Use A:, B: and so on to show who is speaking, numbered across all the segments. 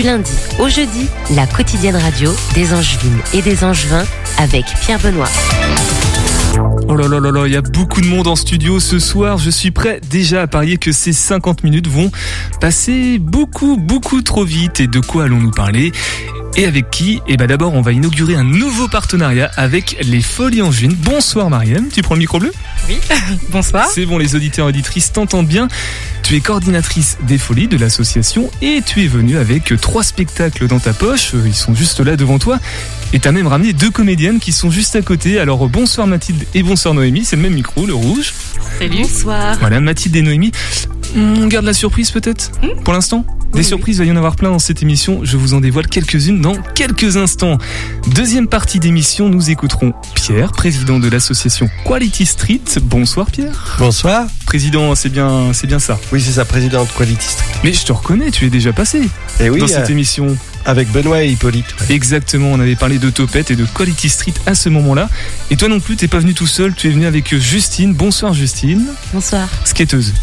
A: du lundi au jeudi, la quotidienne radio des Angevines et des Angevins avec Pierre Benoît.
B: Oh là là là là, il y a beaucoup de monde en studio ce soir. Je suis prêt déjà à parier que ces 50 minutes vont passer beaucoup, beaucoup trop vite. Et de quoi allons-nous parler? Et avec qui Eh ben d'abord, on va inaugurer un nouveau partenariat avec les Folies Angevines. Bonsoir Mariam, tu prends le micro bleu
C: Oui, bonsoir.
B: C'est bon, les auditeurs et auditrices t'entendent bien. Tu es coordinatrice des Folies de l'association et tu es venue avec trois spectacles dans ta poche. Ils sont juste là devant toi. Et t'as même ramené deux comédiennes qui sont juste à côté. Alors bonsoir Mathilde et bonsoir Noémie, c'est le même micro, le rouge.
C: Salut.
A: Bonsoir.
B: Voilà, Mathilde et Noémie. On garde la surprise peut-être Pour l'instant Des surprises, il va y en avoir plein dans cette émission. Je vous en dévoile quelques-unes dans quelques instants. Deuxième partie d'émission, nous écouterons Pierre, président de l'association Quality Street. Bonsoir Pierre.
D: Bonsoir.
B: Président, c'est bien, c'est bien ça.
D: Oui, c'est sa présidente Quality Street.
B: Mais je te reconnais, tu es déjà passé
D: Et oui,
B: dans
D: euh,
B: cette émission.
D: avec Benoît et Hippolyte. ouais.
B: Exactement, on avait parlé de Topette et de Quality Street à ce moment-là. Et toi non plus, t'es pas venu tout seul, tu es venu avec Justine. Bonsoir Justine.
C: Bonsoir.
B: Skateuse.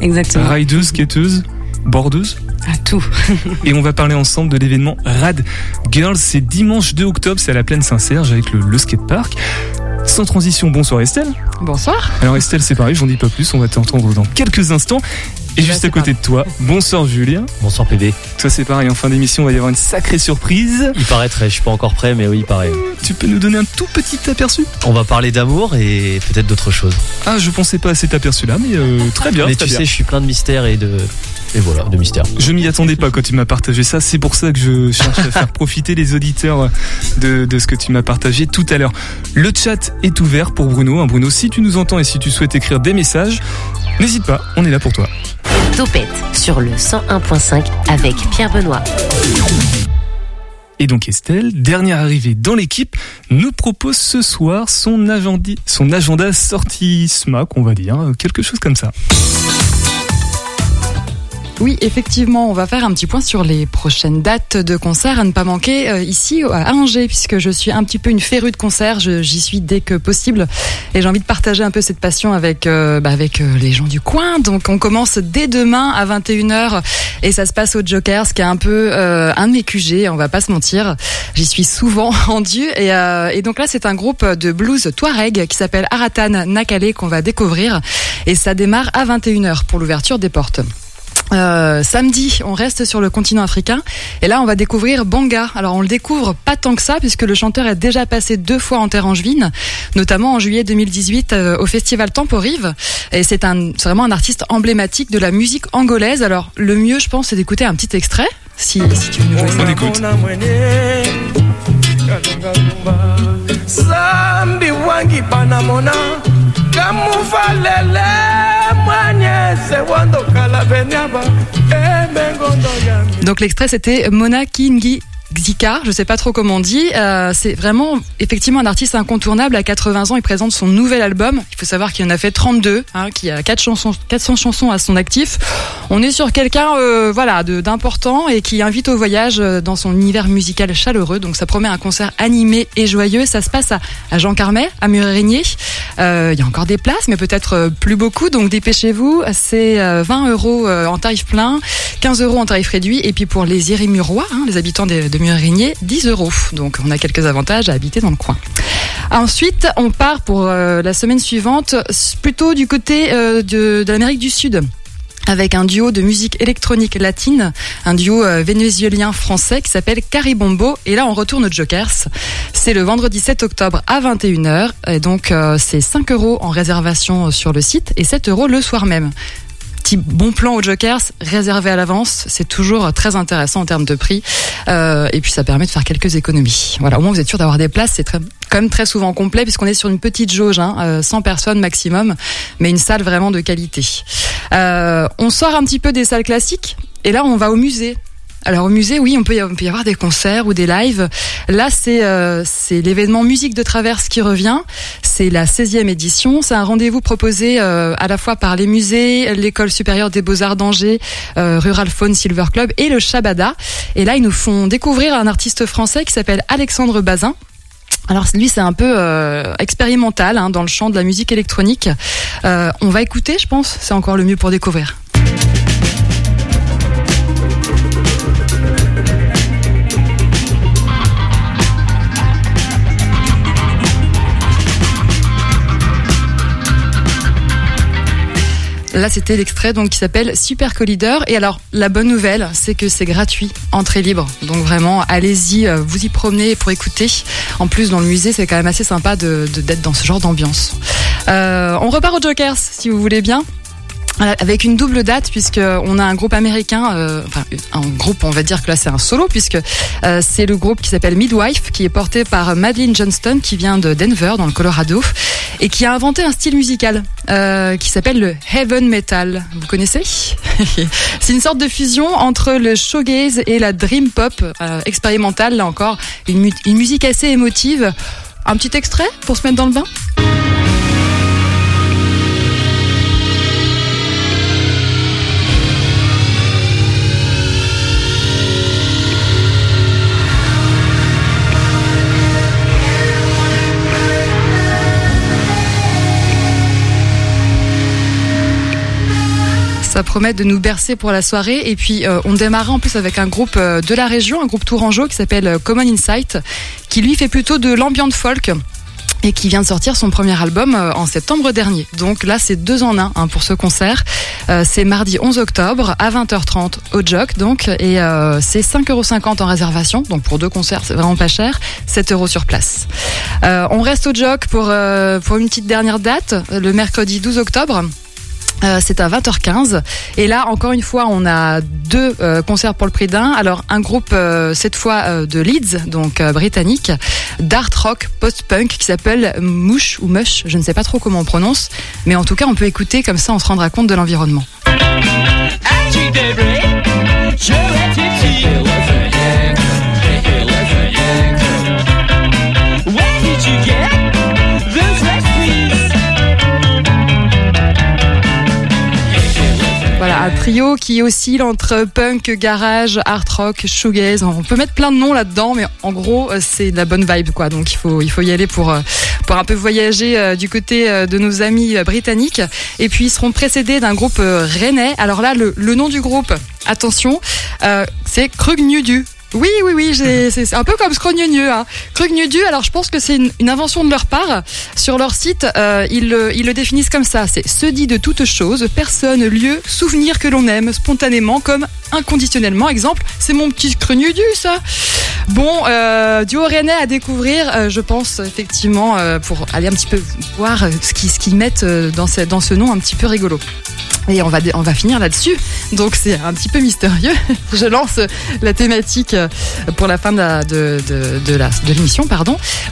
C: Exactement.
B: Rideuse, skateuse, bordeuse.
C: À tout.
B: Et on va parler ensemble de l'événement Rad Girls. C'est dimanche 2 octobre, c'est à la plaine Saint-Serge avec le, le skatepark. Sans transition, bonsoir Estelle.
C: Bonsoir.
B: Alors Estelle, c'est pareil, j'en dis pas plus, on va t'entendre dans quelques instants. Et juste à côté de toi, bonsoir Julien.
E: Bonsoir PB.
B: Toi c'est pareil, en fin d'émission, il va y avoir une sacrée surprise.
E: Il paraîtrait, je suis pas encore prêt, mais oui, il paraît.
B: Tu peux nous donner un tout petit aperçu?
E: On va parler d'amour et peut-être d'autres choses.
B: Ah, je pensais pas à cet aperçu-là, mais euh, très bien.
E: mais
B: très
E: tu
B: bien.
E: sais, je suis plein de mystères et de. Et voilà, de mystères.
B: Je m'y attendais pas quand tu m'as partagé ça. C'est pour ça que je cherche à faire profiter les auditeurs de, de ce que tu m'as partagé tout à l'heure. Le chat est ouvert pour Bruno. Hein, Bruno, si tu nous entends et si tu souhaites écrire des messages, n'hésite pas, on est là pour toi.
A: Topette sur le 101.5 avec Pierre Benoît.
B: Et donc Estelle, dernière arrivée dans l'équipe, nous propose ce soir son, agenda, son agenda sortie SMAC, on va dire, quelque chose comme ça.
C: Oui, effectivement, on va faire un petit point sur les prochaines dates de concerts à ne pas manquer euh, ici à Angers, puisque je suis un petit peu une férue de concerts. J'y suis dès que possible, et j'ai envie de partager un peu cette passion avec euh, bah, avec euh, les gens du coin. Donc, on commence dès demain à 21h, et ça se passe au Jokers, qui est un peu un de mes QG. On va pas se mentir, j'y suis souvent rendue, et, et donc là, c'est un groupe de blues Touareg qui s'appelle Aratan Nakale qu'on va découvrir, et ça démarre à 21h pour l'ouverture des portes. Euh, samedi, on reste sur le continent africain et là on va découvrir Banga. Alors on le découvre pas tant que ça puisque le chanteur est déjà passé deux fois en terre angevine, notamment en juillet 2018 euh, au festival Temporive et c'est un c'est vraiment un artiste emblématique de la musique angolaise. Alors le mieux je pense c'est d'écouter un petit extrait si, si tu veux nous jouer.
B: On écoute.
F: sambi wangi
C: Donc l'extrait c'était Mona Kingi Xika, je sais pas trop comment on dit. Euh, c'est vraiment effectivement un artiste incontournable. À 80 ans, il présente son nouvel album. Il faut savoir qu'il en a fait 32, hein, qui a 4 chansons, 400 chansons à son actif. On est sur quelqu'un, euh, voilà, d'important et qui invite au voyage euh, dans son univers musical chaleureux. Donc ça promet un concert animé et joyeux. Ça se passe à, Jean Carmet, à Murérigné. Euh, Il y a encore des places, mais peut-être plus beaucoup. Donc dépêchez-vous. C'est euh, 20 euros en tarif plein, 15 euros en tarif réduit. Et puis pour les Irimurois, hein, les habitants de, de Murérigné, 10 euros. Donc on a quelques avantages à habiter dans le coin. Ensuite, on part pour euh, la semaine suivante, plutôt du côté euh, de, l'Amérique du Sud avec un duo de musique électronique latine, un duo euh, vénézuélien-français qui s'appelle Caribombo. Et là, on retourne aux Jokers. C'est le vendredi 7 octobre à 21h. Et donc, c'est 5 euros en réservation sur le site et 7 euros le soir même. Petit bon plan aux Jokers, réservé à l'avance, c'est toujours très intéressant en termes de prix. Euh, et puis ça permet de faire quelques économies. Voilà, au moins vous êtes sûr d'avoir des places, c'est quand même très souvent complet puisqu'on est sur une petite jauge, hein, euh, 100 personnes maximum, mais une salle vraiment de qualité. Euh, on sort un petit peu des salles classiques et là on va au musée. Alors au musée, oui, on peut, y, avoir des concerts ou des lives. Là, c'est euh, l'événement Musique de Traverse qui revient. C'est la 16e édition. C'est un rendez-vous proposé euh, à la fois par les musées, l'école supérieure des beaux-arts d'Angers, euh, Rural Faune Silver Club et le Shabada. Et là, ils nous font découvrir un artiste français qui s'appelle Alexandre Bazin. Alors lui c'est un peu expérimental hein, dans le champ de la musique électronique. On va écouter, je pense, c'est encore le mieux pour découvrir. Là, c'était l'extrait donc qui s'appelle Super Collider. Et alors, la bonne nouvelle, c'est que c'est gratuit, entrée libre. Donc vraiment, allez-y, euh, vous y promenez pour écouter. En plus, dans le musée, c'est quand même assez sympa de d'être dans ce genre d'ambiance. Euh, on repart aux Jokers, si vous voulez bien. Euh, avec une double date puisque on a un groupe américain, euh, enfin un groupe, on va dire que là c'est un solo puisque euh, c'est le groupe qui s'appelle Midwife, qui est porté par Madeline Johnston, qui vient de Denver dans le Colorado et qui a inventé un style musical euh, qui s'appelle le heaven metal. Vous connaissez? C'est une sorte de fusion entre le shoegaze et la dream pop euh, expérimentale. Là encore, une, mu- une musique assez émotive. Un petit extrait pour se mettre dans le bain? Ça promet de nous bercer pour la soirée. Et puis, euh, on démarra en plus avec un groupe euh, de la région, un groupe tourangeau qui s'appelle euh, Common Insight, qui lui fait plutôt de l'ambient folk et qui vient de sortir son premier album euh, en septembre dernier. Donc là, c'est deux en un hein, pour ce concert. Euh, c'est mardi 11 octobre à 20h30 au Joc, donc, et euh, c'est 5,50€ en réservation. Donc pour deux concerts, c'est vraiment pas cher. 7 euros sur place. Euh, on reste au Joc pour, euh, pour une petite dernière date, le mercredi 12 octobre. Euh, c'est à 20h15 et là encore une fois on a deux euh, concerts pour le prix d'un. Alors un groupe euh, cette fois euh, de Leeds donc euh, britannique d'art rock post-punk qui s'appelle Mouche ou Mush. Je ne sais pas trop comment on prononce. Mais en tout cas on peut écouter comme ça on se rendra compte de l'environnement un trio qui oscille entre punk garage art rock shoegaze. On peut mettre plein de noms là-dedans mais en gros euh, c'est de la bonne vibe quoi. Donc il faut y aller pour euh, pour un peu voyager euh, du côté de nos amis britanniques. Et puis ils seront précédés d'un groupe rennais. Alors là le, nom du groupe attention c'est Krugnudu oui, oui, oui, c'est un peu comme Scrogneux. Hein. Alors je pense que c'est une, invention de leur part. Sur leur site, euh, ils, le, ils le définissent comme ça. C'est se dit de toute chose, personne, lieu, souvenir que l'on aime, spontanément, comme inconditionnellement. Exemple, c'est mon petit Scrogneudu, ça. Bon, euh, duo rennais à découvrir, euh, je pense, effectivement, euh, pour aller un petit peu voir ce qu'ils qu'ils mettent dans, ce, dans ce nom un petit peu rigolo. Et on va, on va finir là-dessus. Donc c'est un petit peu mystérieux. Je lance la thématique pour la fin de de, de, l'émission.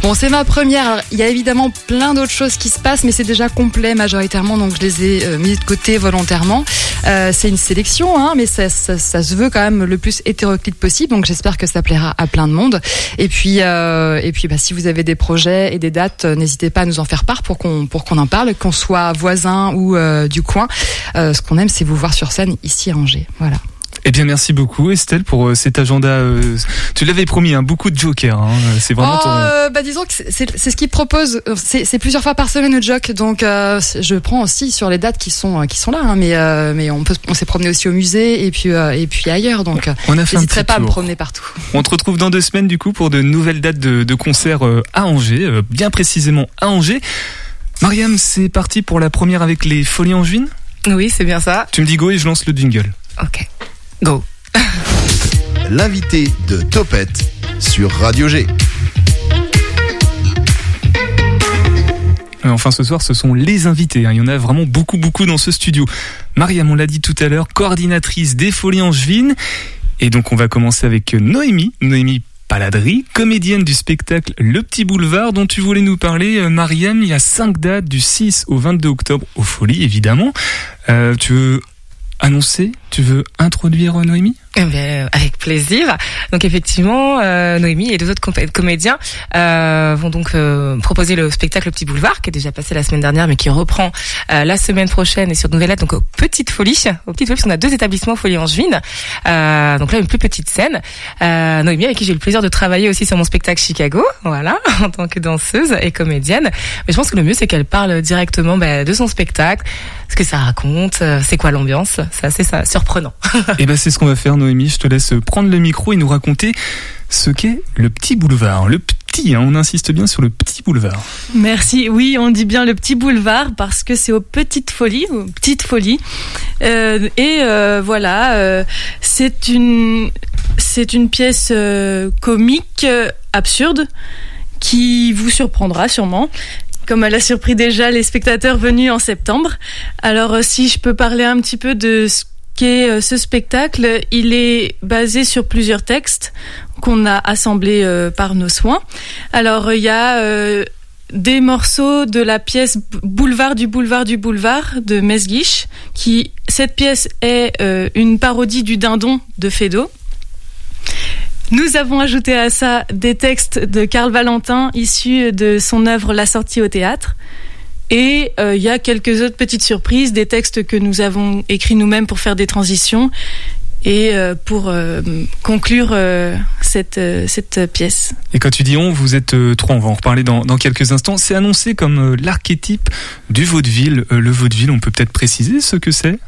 C: Bon, c'est ma première. Il y a évidemment plein d'autres choses qui se passent, mais c'est déjà complet majoritairement, donc je les ai euh, mis de côté volontairement. Euh, c'est une sélection, hein, mais ça, ça, se veut quand même le plus hétéroclite possible, donc j'espère que ça plaira à plein de monde. Et puis, euh, et puis bah, si vous avez des projets et des dates, n'hésitez pas à nous en faire part pour qu'on pour en parle, qu'on soit voisin ou du coin. Ce qu'on aime, c'est vous voir sur scène ici à Angers. Voilà.
B: Eh bien, merci beaucoup Estelle pour euh, cet agenda. euh, tu l'avais promis, hein, beaucoup de jokers. hein, c'est vraiment
C: Oh,
B: ton.
C: euh, bah disons que c'est- ce qu'ils proposent. Euh, C'est plusieurs fois par semaine au Joc, donc euh, je prends aussi sur les dates qui sont euh, qui sont là. hein, mais euh, mais on peut on s'est promené aussi au musée et puis euh, et puis ailleurs. Donc euh,
B: On petit
C: pas à me
B: tour.
C: promener partout.
B: On te retrouve dans deux semaines du coup pour de nouvelles dates de, de concerts euh, à Angers, euh, bien précisément à Angers. Mariam, c'est parti pour la première avec les Folies Angevines?
G: Oui, c'est bien ça.
B: Tu me dis go et je lance le jingle.
G: Ok. Go.
H: L'invité de Topette sur Radio G.
B: Euh, Enfin, ce soir, ce sont les invités. hein. Il y en a vraiment beaucoup, beaucoup dans ce studio. Mariam, on l'a dit tout à l'heure, coordinatrice des Folies Angevines. Et donc, on va commencer avec euh, Noémie. Noémie Paladry, comédienne du spectacle Le Petit Boulevard, dont tu voulais nous parler. Euh, Mariam, il y a cinq dates du 6 au 22 octobre aux Folies, évidemment. Euh, tu veux annoncer Tu veux introduire euh, Noémie?
G: Eh bien, avec plaisir. Donc effectivement, euh, Noémie et deux autres comédiens euh, vont donc euh, proposer le spectacle Petit Boulevard qui est déjà passé la semaine dernière mais qui reprend euh, la semaine prochaine et sur Nouvelle Lettre donc aux Petites Folies. Aux Petites a deux établissements Folie Angevine. Euh, donc là une plus petite scène. Euh, Noémie avec qui j'ai eu le plaisir de travailler aussi sur mon spectacle Chicago, voilà, en tant que danseuse et comédienne. Mais je pense que le mieux c'est qu'elle parle directement bah, de son spectacle, ce que ça raconte, euh, c'est quoi l'ambiance. C'est assez ça, surprenant.
B: Et ben c'est ce qu'on va faire Noémie, je te laisse prendre le micro et nous raconter ce qu'est le petit boulevard. Le petit, hein, on insiste bien sur le petit boulevard.
I: Merci. Oui, on dit bien le petit boulevard parce que c'est aux petites folies, aux petites folies. Euh, et euh, voilà, euh, c'est une c'est une pièce comique absurde qui vous surprendra sûrement. Comme elle a surpris déjà les spectateurs venus en septembre. Alors, si je peux parler un petit peu de ce euh, ce spectacle, il est basé sur plusieurs textes qu'on a assemblés euh, par nos soins. Alors, il y a euh, des morceaux de la pièce Boulevard du Boulevard du Boulevard de Mesguich, qui cette pièce est une parodie du Dindon de Feydeau. Nous avons ajouté à ça des textes de Karl Valentin issus de son œuvre La sortie au théâtre. Et euh, il y a quelques autres petites surprises, des textes que nous avons écrits nous-mêmes pour faire des transitions et euh, pour euh, conclure cette, cette pièce.
B: Et quand tu dis on, vous êtes trois, on va en reparler dans, dans quelques instants. C'est annoncé comme l'archétype du vaudeville. Le vaudeville, on peut peut-être préciser ce que c'est?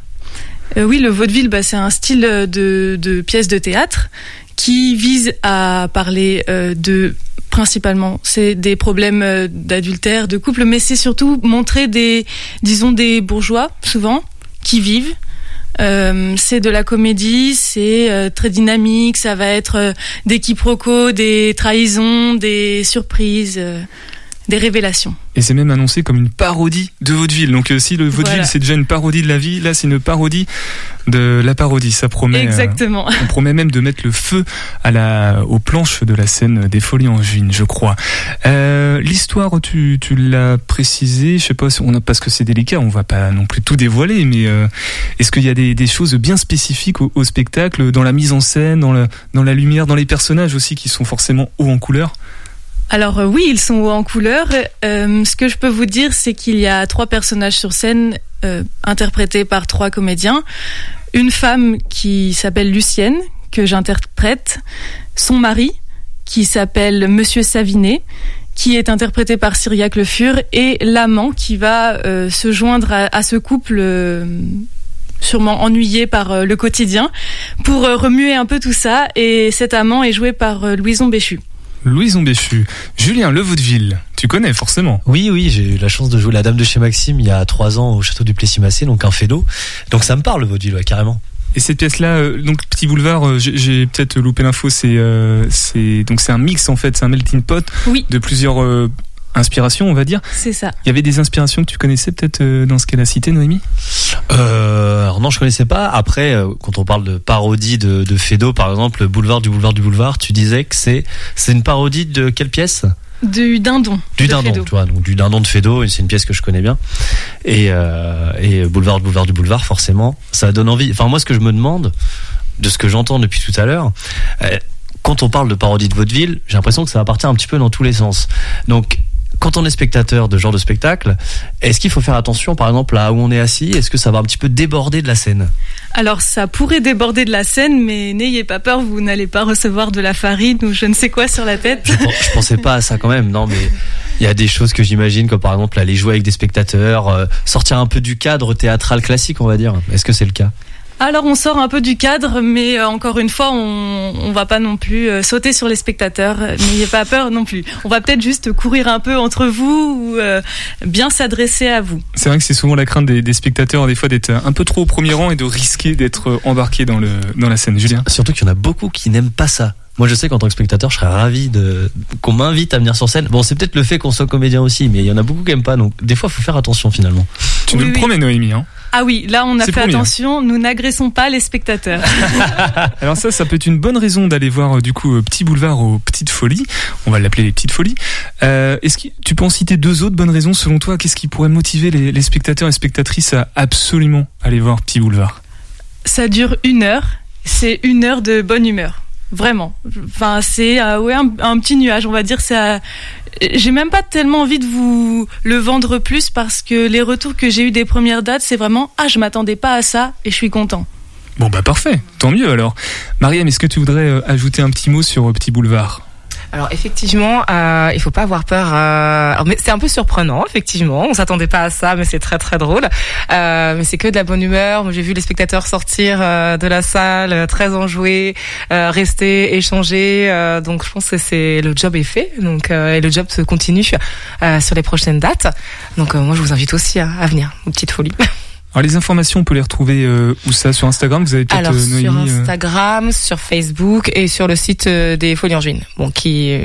I: Oui, le vaudeville, bah, c'est un style de, de pièce de théâtre qui vise à parler de principalement c'est des problèmes euh, d'adultère, de couple, mais c'est surtout montrer des, disons des bourgeois souvent qui vivent. Euh, c'est de la comédie, c'est euh, très dynamique, ça va être euh, des quiproquos, des trahisons, des surprises, euh, des révélations.
B: Et c'est même annoncé comme une parodie de vaudeville. Donc euh, si le vaudeville
I: Voilà.
B: c'est déjà une parodie de la vie, là c'est une parodie de la parodie. Ça promet. euh,
I: Exactement.
B: on promet même de mettre le feu à la, aux planches de la scène des Folies Angevines, je crois. Euh, L'histoire, tu, tu l'as précisé, je sais pas, si on a, parce que c'est délicat, on va pas non plus tout dévoiler, mais est-ce qu'il y a des, des choses bien spécifiques au, au spectacle, dans la mise en scène, dans la, dans la lumière, dans les personnages aussi qui sont forcément hauts en couleur?
I: Alors euh, oui, ils sont en couleur. Euh, ce que je peux vous dire, c'est qu'il y a trois personnages sur scène euh, interprétés par trois comédiens. Une femme qui s'appelle Lucienne, que j'interprète, son mari, qui s'appelle Monsieur Savinet, qui est interprété par Cyriac Le Fur, et l'amant qui va euh, se joindre à, à ce couple. euh, sûrement ennuyé par euh, le quotidien, pour remuer un peu tout ça. Et cet amant est joué par Louison Béchu.
B: Louison Béchu. Julien, le vaudeville, tu connais forcément.
E: Oui, oui, j'ai eu la chance de jouer la Dame de chez Maxime il y a trois ans au château du Plessis-Massé, donc un fédo. Donc ça me parle le vaudeville, ouais, carrément.
B: Et cette pièce-là, euh, donc Petit Boulevard, euh, j'ai- j'ai peut-être loupé l'info, c'est euh, c'est donc c'est un mix en fait, c'est un melting pot
I: Oui.
B: de plusieurs inspirations, on va dire.
I: C'est ça.
B: Il y avait des inspirations que tu connaissais peut-être euh, dans ce qu'elle a cité, Noémie?
E: Euh, alors non, je connaissais pas. Après, euh, quand on parle de parodie de, de Fédo, par exemple, Boulevard du Boulevard du Boulevard, tu disais que c'est c'est une parodie de quelle pièce?
I: Du dindon.
E: Du
I: de
E: dindon,
I: Fédo.
E: tu vois, donc du dindon de Fédo, et c'est une pièce que je connais bien. Et, euh, et Boulevard du Boulevard du Boulevard, forcément, ça donne envie. Enfin, moi, ce que je me demande, de ce que j'entends depuis tout à l'heure, euh, quand on parle de parodie de vaudeville, j'ai l'impression que ça va partir un petit peu dans tous les sens. Donc, quand on est spectateur de ce genre de spectacle, est-ce qu'il faut faire attention, par exemple, à où on est assis Est-ce que ça va un petit peu déborder de la scène?
I: Alors ça pourrait déborder de la scène, mais n'ayez pas peur, vous n'allez pas recevoir de la farine ou je ne sais quoi sur la tête.
E: je, je pensais pas à ça quand même, non, mais il y a des choses que j'imagine, comme par exemple aller jouer avec des spectateurs, euh, sortir un peu du cadre théâtral classique, on va dire. Est-ce que c'est le cas?
I: Alors on sort un peu du cadre, mais euh, encore une fois, on, on va pas non plus euh, sauter sur les spectateurs. Euh, N'ayez pas peur non plus. On va peut-être juste courir un peu entre vous ou euh, bien s'adresser à vous.
B: C'est vrai que c'est souvent la crainte des, des spectateurs, des fois, d'être un peu trop au premier rang et de risquer d'être embarqué dans, le, dans la scène. Julien?
E: Surtout qu'il y en a beaucoup qui n'aiment pas ça. Moi, je sais qu'en tant que spectateur, je serais ravi de qu'on m'invite à venir sur scène. Bon, c'est peut-être le fait qu'on soit comédien aussi, mais il y en a beaucoup qui aiment pas. Donc, des fois, faut faire attention finalement.
B: Tu
I: Oui,
B: nous le
I: oui.
B: promets, Noémie. Hein?
I: Ah oui, là on a
B: C'est
I: fait
B: promis, hein.
I: attention, nous n'agressons pas les spectateurs.
B: Alors ça, ça peut être une bonne raison d'aller voir euh, du coup euh, Petit Boulevard aux Petites Folies. On va l'appeler les Petites Folies. Euh, Est-ce que tu peux en citer deux autres bonnes raisons selon toi? Qu'est-ce qui pourrait motiver les, les spectateurs et spectatrices à absolument aller voir Petit Boulevard?
I: Ça dure une heure c'est une heure de bonne humeur. Vraiment. Enfin, c'est euh, ouais, un, un petit nuage, on va dire. Ça, j'ai même pas tellement envie de vous le vendre plus parce que les retours que j'ai eu des premières dates, c'est vraiment ah, je m'attendais pas à ça et je suis content.
B: Bon bah parfait, tant mieux alors. Mariam, est-ce que tu voudrais euh, ajouter un petit mot sur euh, Petit Boulevard?
G: Alors effectivement, euh, il faut pas avoir peur. euh, mais c'est un peu surprenant, effectivement. On s'attendait pas à ça, mais c'est très très drôle. Euh, mais c'est que de la bonne humeur. J'ai vu les spectateurs sortir euh, de la salle euh, très enjoués, euh, rester, échanger. donc je pense que c'est le job est fait. Donc et le job se continue sur les prochaines dates. Donc moi, je vous invite aussi à, à venir aux petites folies.
B: Alors les informations, on peut les retrouver euh, où ça? Sur Instagram? Vous avez peut-être
G: Alors
B: euh,
G: sur
B: Noémie, euh,
G: Instagram, sur Facebook et sur le site euh, des Folies en Juin. Bon, qui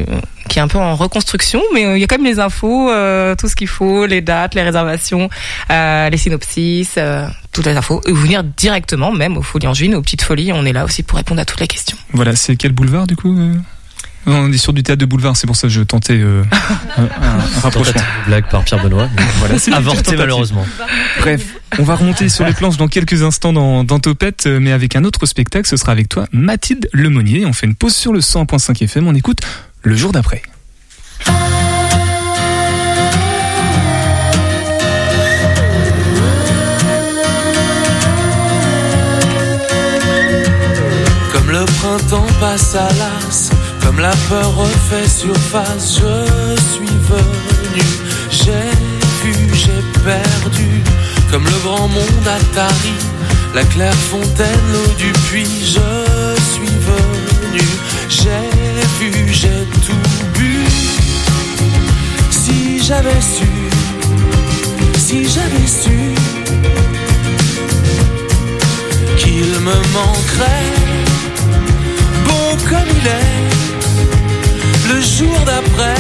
G: qui est un peu en reconstruction, mais il y a quand même les infos, euh, tout ce qu'il faut, les dates, les réservations, euh, les synopsis, euh, toutes les infos. Et vous venir directement, même aux Folies en Juin, aux petites folies. On est là aussi pour répondre à toutes les questions.
B: Voilà, c'est quel boulevard du coup On est sur du théâtre de boulevard, c'est pour ça que je tentais euh, un, un- rapprochement.
E: Blague par Pierre Benoît.
B: Voilà,
E: Avorté malheureusement.
B: Bref, on va remonter sur les planches dans quelques instants dans, dans Topette, euh, mais avec un autre spectacle, ce sera avec toi, Mathilde Lemonnier. On fait une pause sur le 100.5 FM, on écoute le jour d'après.
J: Comme le printemps passe à l'as, comme la peur refait surface, je suis venu, j'ai vu, j'ai perdu. Comme le grand monde Atari, la claire fontaine, l'eau du puits, je suis venu, j'ai vu, j'ai tout bu. Si j'avais su, si j'avais su qu'il me manquerait bon comme il est le jour d'après.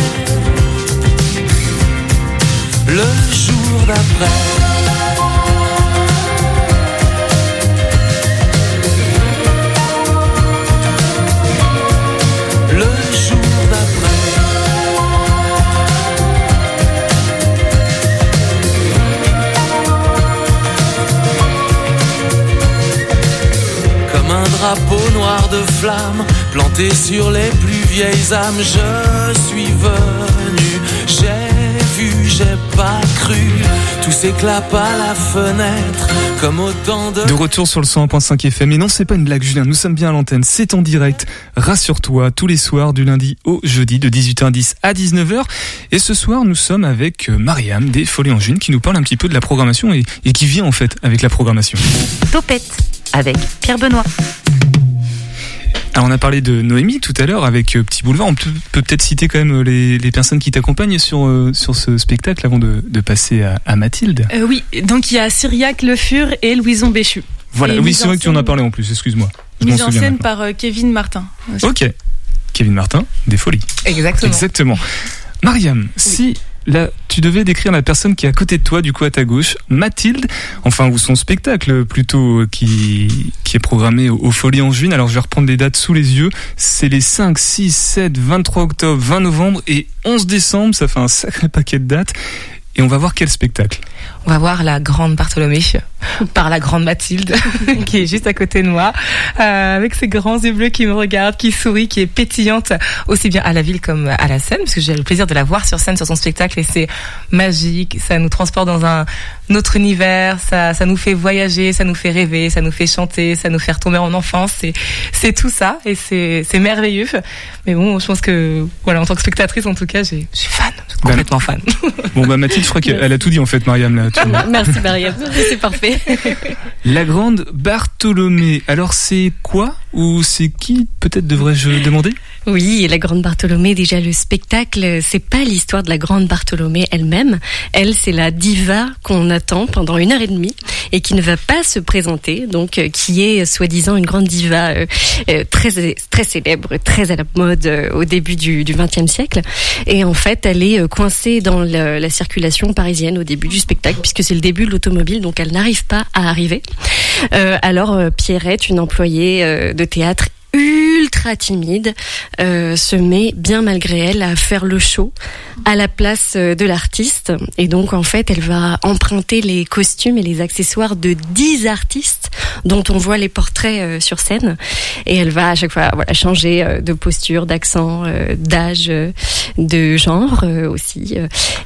J: Le jour d'après. Le jour d'après. Comme un drapeau noir de flamme planté sur les plus vieilles âmes, je suis venu. J'ai vu, j'ai pas cru. Tout s'éclate à la fenêtre comme autant de.
B: De retour sur le 101.5 FM. Et non, c'est pas une blague, Julien. Nous sommes bien à l'antenne. C'est en direct. Rassure-toi, tous les soirs, du lundi au jeudi, de 18h10 à 19h. Et ce soir, nous sommes avec euh, Mariam des Folies en June qui nous parle un petit peu de la programmation et, et qui vient en fait avec la programmation.
A: Topette avec Pierre Benoît.
B: Alors, on a parlé de Noémie tout à l'heure avec euh, Petit Boulevard. On peut peut peut-être citer quand même euh, les, les personnes qui t'accompagnent sur, euh, sur ce spectacle avant de, de passer à, à Mathilde.
I: Euh, oui, donc il y a Cyriac Le Fur et Louison Béchu.
B: Voilà,
I: Et
B: oui, c'est vrai que tu en as parlé en plus, excuse-moi.
I: Mise en scène par euh, Kevin Martin.
B: Ok. Kevin Martin, des folies.
G: Exactement.
B: Exactement. Mariam, si là tu devais décrire la personne qui est à côté de toi, du coup à ta gauche, Mathilde, enfin ou son spectacle plutôt qui qui est programmé au, au Folies en juin. Alors je vais reprendre les dates sous les yeux. C'est les 5, 6, 7, 23 octobre, 20 novembre et 11 décembre. Ça fait un sacré paquet de dates. Et on va voir quel spectacle.
G: On va voir la grande Bartholomé par la grande Mathilde qui est juste à côté de moi, euh, avec ses grands yeux bleus qui me regardent, qui sourit, qui est pétillante aussi bien à la ville comme à la scène, parce que j'ai le plaisir de la voir sur scène sur son spectacle et c'est magique. Ça nous transporte dans un autre univers, ça, ça nous fait voyager, ça nous fait rêver, ça nous fait chanter, ça nous fait retomber en enfance. C'est, c'est tout ça et c'est, c'est merveilleux. Mais bon, je pense que voilà, en tant que spectatrice, en tout cas, j'ai, je suis fan, complètement fan.
B: Bon bah Mathilde, je crois qu'elle a tout dit en fait, Mariam là.
A: Merci Mariam, c'est parfait.
B: La grande Bartholomée. Alors c'est quoi ou c'est qui peut-être devrais-je demander?
A: Oui, la Grande Bartholomée, déjà le spectacle, c'est pas l'histoire de la Grande Bartholomée elle-même. Elle, c'est la diva qu'on attend pendant une heure et demie et qui ne va pas se présenter, donc euh, qui est soi-disant une grande diva euh, euh, très très célèbre, très à la mode euh, au début du XXe siècle. Et en fait, elle est euh, coincée dans la, la circulation parisienne au début du spectacle, puisque c'est le début de l'automobile, donc elle n'arrive pas à arriver. Euh, alors euh, Pierrette, une employée euh, de théâtre ultra timide, euh, se met bien malgré elle à faire le show à la place euh, de l'artiste. Et donc en fait, elle va emprunter les costumes et les accessoires de 10 artistes dont on voit les portraits euh, sur scène. Et elle va à chaque fois changer de posture, d'accent, d'âge, de genre aussi.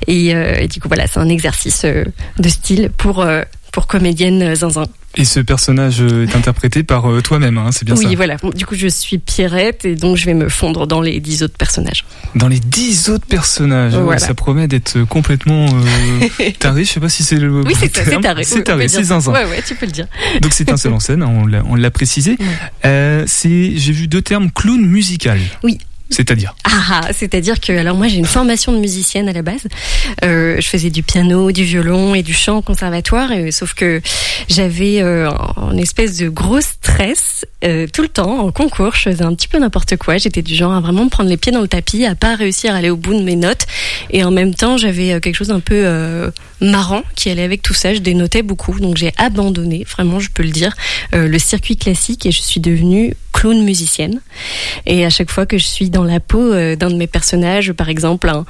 A: Et, et du coup, voilà, c'est un exercice de style pour, pour comédienne euh, zinzin.
B: Et ce personnage euh, est interprété par euh, toi-même, hein, c'est bien
A: oui,
B: ça
A: voilà. Bon, Du coup, je suis Pierrette et donc je vais me fondre dans les dix autres personnages.
B: Dans les dix autres personnages, ouais,
A: Voilà.
B: ça promet d'être complètement euh, taré. Je sais pas si c'est le
A: Oui, c'est taré.
B: C'est taré, c'est zinzin.
A: Ouais, ouais, tu peux le dire.
B: Donc c'est un seul en scène, hein, on l'a- précisé. Euh, j'ai vu deux termes, clown musical.
A: Oui.
B: C'est-à-dire
A: Ah, ah, c'est-à-dire que alors moi j'ai une formation de musicienne à la base. Euh, je faisais du piano, du violon et du chant au conservatoire, sauf que j'avais euh, un espèce de gros stress euh, tout le temps en concours. Je faisais un petit peu n'importe quoi. J'étais du genre à vraiment me prendre les pieds dans le tapis, à pas réussir à aller au bout de mes notes, et en même temps j'avais euh, quelque chose d'un peu euh, marrant qui allait avec tout ça. Je dénotais beaucoup, donc j'ai abandonné, vraiment je peux le dire, euh, le circuit classique et je suis devenue clown musicienne. Et à chaque fois que je suis dans la peau euh, d'un de mes personnages, par exemple un,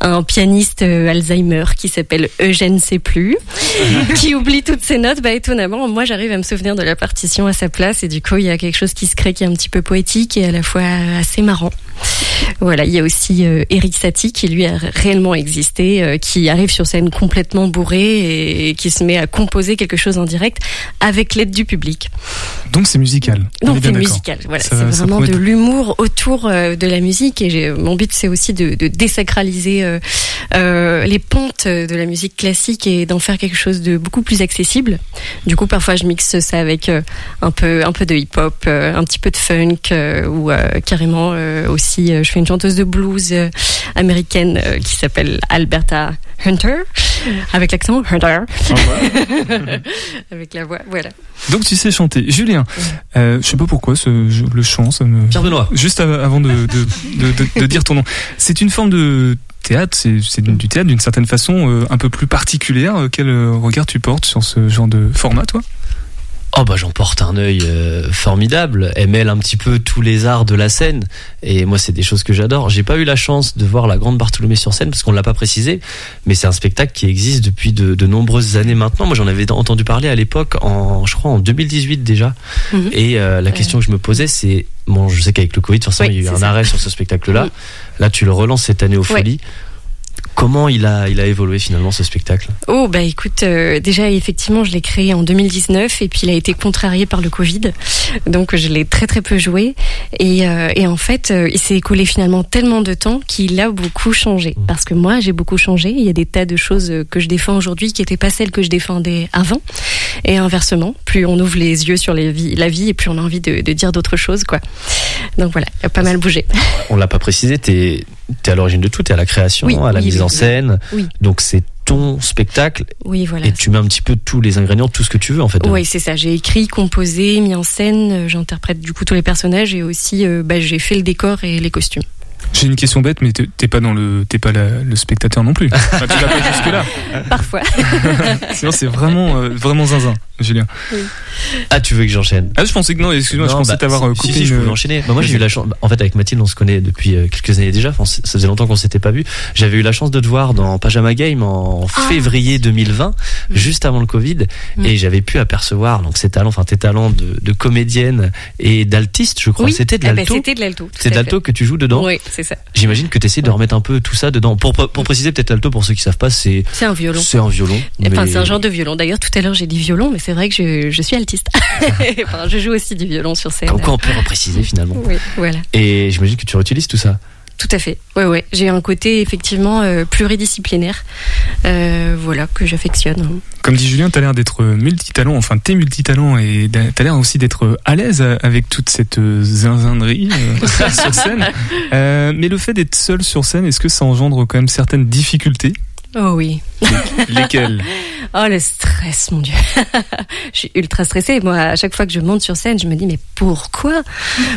A: un pianiste euh, Alzheimer qui s'appelle Eugène Sait plus, qui oublie toutes ses notes, bah étonnamment, moi j'arrive à me souvenir de la partition à sa place et du coup il y a quelque chose qui se crée qui est un petit peu poétique et à la fois assez marrant. Voilà, il y a aussi euh, Eric Satie qui lui a réellement existé, euh, qui arrive sur scène complètement bourré et, qui se met à composer quelque chose en direct avec l'aide du public.
B: Donc c'est musical. On
A: Donc c'est musical, voilà, c'est vraiment de l'humour autour euh, de la musique et mon but c'est aussi de, de désacraliser euh, les pontes de la musique classique et d'en faire quelque chose de beaucoup plus accessible. Du coup parfois je mixe ça avec un peu un peu de hip-hop, un petit peu de funk ou carrément euh, aussi euh, je fais une chanteuse de blues euh, américaine euh, qui s'appelle Alberta Hunter avec l'accent Hunter avec la voix voilà.
B: Donc tu sais chanter. Julien, euh, je sais pas pourquoi ce, je- le chant, ça me...
E: Pierre Benoît.
B: Juste av- avant de, de, de, de- de dire ton nom. C'est une forme de théâtre, c'est c'est du théâtre d'une certaine façon euh, un peu plus particulière. Quel regard tu portes sur ce genre de format, toi?
E: Oh bah j'en porte un œil euh, formidable. Elle mêle un petit peu tous les arts de la scène et moi c'est des choses que j'adore. J'ai pas eu la chance de voir la Grande Bartholomée sur scène parce qu'on l'a pas précisé, mais c'est un spectacle qui existe depuis de, de nombreuses années maintenant. Moi j'en avais entendu parler à l'époque en je crois en 2018 déjà.
A: Mhm.
E: Et euh, la question que je me posais c'est bon je sais qu'avec le Covid forcément
A: Oui,
E: il y a eu un
A: ça.
E: arrêt sur ce spectacle là.
A: Oui.
E: Là tu le relances cette année aux
A: Ouais.
E: Folies. Comment il a il a évolué finalement ce spectacle?
A: Oh bah écoute, euh, déjà effectivement je l'ai créé en 2019 et puis il a été contrarié par le Covid, donc je l'ai très très peu joué. Et, euh, et en fait euh, il s'est écoulé finalement tellement de temps qu'il a beaucoup changé. Parce que moi j'ai beaucoup changé, il y a des tas de choses que je défends aujourd'hui qui n'étaient pas celles que je défendais avant. Et inversement, plus on ouvre les yeux sur les vies, la vie et plus on a envie de, de dire d'autres choses quoi. Donc voilà, il a pas mal bougé.
E: On l'a pas précisé, t'es es à l'origine de tout, t'es à la création,
A: Oui,
E: à la
A: oui,
E: mise
A: oui,
E: en scène.
A: Oui.
E: Donc c'est ton spectacle
A: Oui voilà.
E: et tu mets un petit peu tous les ingrédients, tout ce que tu veux en fait. dedans.
A: Oui, c'est ça. J'ai écrit, composé, mis en scène. euh, J'interprète du coup tous les personnages et aussi euh, bah, j'ai fait le décor et les costumes.
B: J'ai une question bête, mais t'es pas dans le, t'es pas la- le spectateur non plus. Enfin, tu vas pas jusque là.
A: Parfois.
B: Sinon c'est vraiment, euh, vraiment zinzin, Julien.
E: Ah, tu veux que j'enchaîne?
B: Ah, je pensais que non. Excuse-moi, je pensais
E: bah,
B: t'avoir euh,
E: si,
B: coupé
E: si, je
B: une-
E: pouvais enchaîner. Bah, moi, j'ai eu la chance. En fait, avec Mathilde, on se connaît depuis euh, quelques années déjà. Enfin, ça faisait longtemps qu'on s'était pas vu. J'avais eu la chance de te voir dans Pajama Game en
A: Ah.
E: février 2020, juste avant le Covid,
A: Mm.
E: et j'avais pu apercevoir donc ces talents, enfin tes talents de, de comédienne et d'altiste, je crois.
A: Oui.
E: C'était de
A: Ah bah,
E: l'alto.
A: C'était de l'alto.
E: C'est de l'alto que tu joues dedans.
A: Oui, c'est ça.
E: J'imagine que tu essaies de remettre un peu tout ça dedans. Pour, pour préciser peut-être l'alto, pour ceux qui savent pas, c'est
A: C'est un violon.
E: c'est un violon.
A: Enfin,
E: mais-
A: c'est un genre de violon. D'ailleurs, tout à l'heure, j'ai dit violon, mais c'est vrai que je, je suis altiste. enfin, je joue aussi du violon sur scène.
E: Comme quoi on peut repréciser finalement.
A: Oui, voilà.
E: Et j'imagine que tu réutilises tout ça.
A: Tout à fait. Ouais, ouais. J'ai un côté effectivement euh, pluridisciplinaire, euh, voilà, que j'affectionne.
B: Comme dit Julien, t'as l'air d'être multitalent, enfin t'es multitalent et t'as l'air aussi d'être à l'aise avec toute cette euh, zinzinderie euh, sur scène. Euh, mais le fait d'être seul sur scène, est-ce que ça engendre quand même certaines difficultés?
A: Oh oui.
B: Lesquelles
A: Oh le stress, mon dieu. je suis ultra stressée. Moi, à chaque fois que je monte sur scène, je me dis mais pourquoi?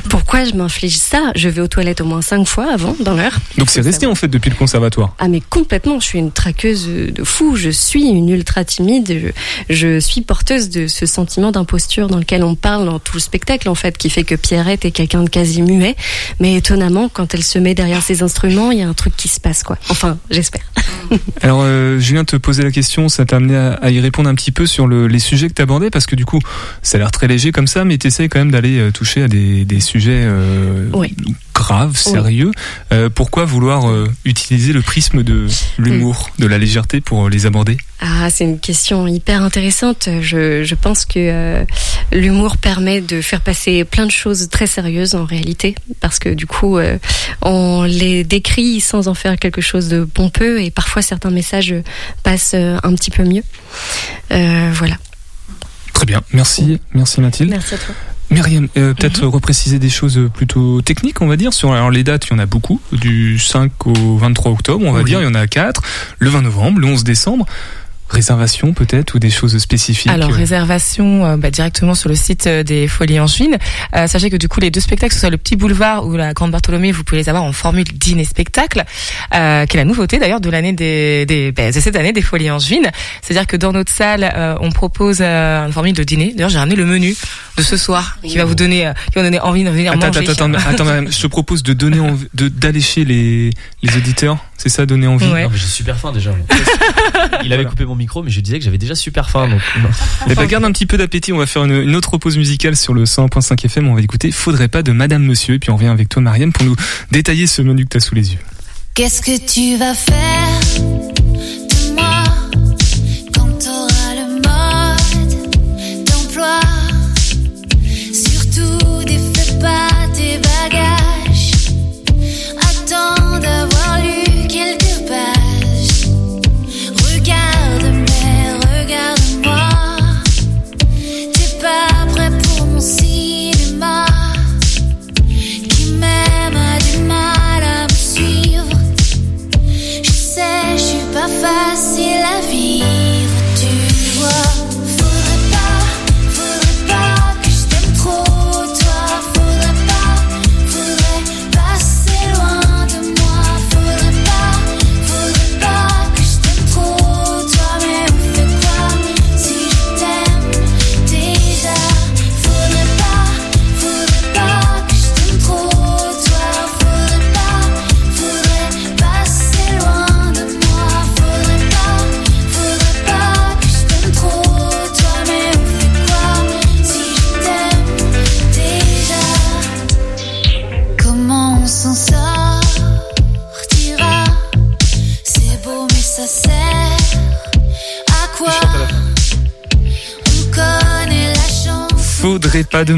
A: Pourquoi je m'inflige ça? Je vais aux toilettes au moins cinq fois avant, dans l'heure.
B: Donc c'est resté en fait depuis le conservatoire?
A: Ah mais complètement, je suis une traqueuse de fou, je suis une ultra timide, je, je suis porteuse de ce sentiment d'imposture dans lequel on parle dans tout le spectacle en fait, qui fait que Pierrette est quelqu'un de quasi muet, mais étonnamment quand elle se met derrière ses instruments, il y a un truc qui se passe quoi. Enfin, j'espère.
B: Alors euh, Julien te poser la question, ça t'a amené à, à y répondre un petit peu sur le, les sujets que tu abordais parce que du coup ça a l'air très léger comme ça, mais tu essayes quand même d'aller euh, toucher à des, des sujets euh,
A: Oui.
B: graves, sérieux. Euh, pourquoi vouloir utiliser le prisme de l'humour, de la légèreté pour les aborder?
A: Ah, c'est une question hyper intéressante. Je, je pense que euh, l'humour permet de faire passer plein de choses très sérieuses en réalité, parce que du coup, euh, on les décrit sans en faire quelque chose de pompeux, et parfois certains messages passent euh, un petit peu mieux. Euh, voilà.
B: Très bien, merci, merci Mathilde.
A: Merci à toi.
B: Myriam, euh, peut-être repréciser des choses plutôt techniques, on va dire. Sur alors les dates, il y en a beaucoup, du 5 au 23 octobre, on va
G: Oui.
B: dire, il y en a 4, le 20 novembre, le 11 décembre. Réservation peut-être ou des choses spécifiques.
G: Alors
B: euh,
G: réservation euh, bah, directement sur le site euh, des Folies Angevines. Euh, sachez que du coup les deux spectacles, que ce soit le Petit Boulevard ou la Grande Bartholomée, vous pouvez les avoir en formule dîner spectacle, euh, qui est la nouveauté d'ailleurs de l'année des, des bah, de cette année des Folies Angevines. C'est-à-dire que dans notre salle, euh, on propose euh, une formule de dîner. D'ailleurs j'ai ramené le menu de ce soir qui va vous donner, euh, qui va vous donner envie de venir
B: Attends,
G: manger.
B: attends, attends, attends, je te propose de donner de d'allécher les les auditeurs. C'est ça, donner envie.
G: Ouais.
E: Non, mais j'ai super faim déjà. Il avait coupé mon micro, mais je disais que j'avais déjà super faim. Donc, non.
B: Eh ben, garde un petit peu d'appétit. On va faire une, une autre pause musicale sur le 101.5 FM. On va écouter Faudrait pas de Madame Monsieur. Et puis on revient avec toi, Marianne, pour nous détailler ce menu que tu as sous les yeux.
K: Qu'est-ce que tu vas faire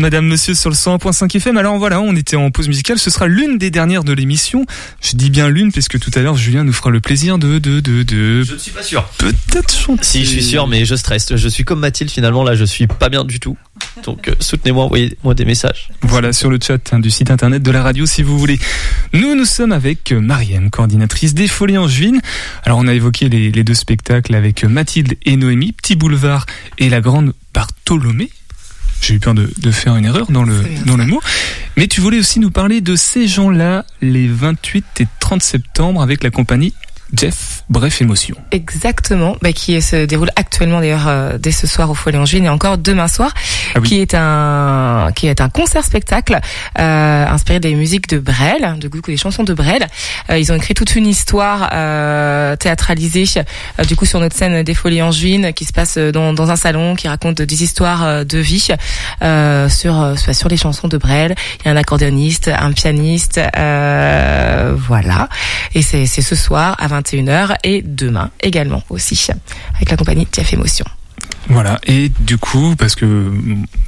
B: Madame Monsieur sur le 101.5 FM. Alors voilà, on était en pause musicale. Ce sera l'une des dernières de l'émission. Je dis bien l'une, puisque tout à l'heure, Julien nous fera le plaisir de, de, de, de.
E: Je ne suis pas sûr.
B: Peut-être chanter.
E: Si, je suis sûr, mais je stresse. Je suis comme Mathilde finalement. Là, je suis pas bien du tout. Donc, euh, soutenez-moi, envoyez-moi des messages.
B: Voilà, sur le chat hein, du site internet de la radio, si vous voulez. Nous, nous sommes avec euh, Marianne, coordinatrice des Folies Angevines. Alors, on a évoqué les, les deux spectacles avec euh, Mathilde et Noémie, Petit Boulevard et la Grande Bartholomée. J'ai eu peur de, de faire une erreur dans le, dans le mot. Mais tu voulais aussi nous parler de ces gens-là les 28 et 30 septembre avec la compagnie Jeff, bref émotion.
G: Exactement, bah, qui se déroule actuellement d'ailleurs euh, dès ce soir au Folie Angevine et encore demain soir,
B: Ah oui.
G: qui est un qui est un concert spectacle euh, inspiré des musiques de Brel, de coup des chansons de Brel. Euh, ils ont écrit toute une histoire euh, théâtralisée euh, du coup sur notre scène des Folies Angevines qui se passe dans, dans un salon qui raconte des histoires de vie euh, sur euh, sur les chansons de Brel. Il y a un accordéoniste, un pianiste, euh, voilà. Et c'est c'est ce soir à 21h et demain également aussi avec la compagnie Jeff Emotion.
B: Voilà, et du coup, parce que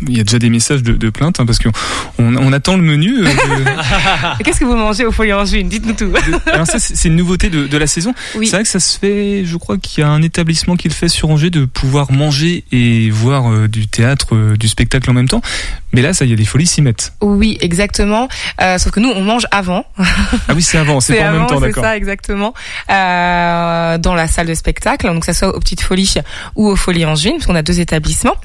B: il y a déjà des messages de, de plainte, hein, parce qu'on on, attend le menu. euh, de-
G: Qu'est-ce que vous mangez au Folie en Juin? Dites-nous tout.
B: Alors ça, c'est c'est une nouveauté de, de la saison.
G: Oui.
B: C'est vrai que ça se fait, je crois qu'il y a un établissement qui le fait sur Angers, de pouvoir manger et voir euh, du théâtre, euh, du spectacle en même temps. Mais là, ça y est, les folies s'y mettent.
G: Oui, exactement. Sauf que nous, on mange avant.
B: Ah oui, c'est avant, c'est pas en même temps,
G: c'est
B: d'accord.
G: ça, exactement. Dans la salle de spectacle, donc que ça soit aux Petites Folies ou aux Folies en Juin, parce qu'on a deux établissements.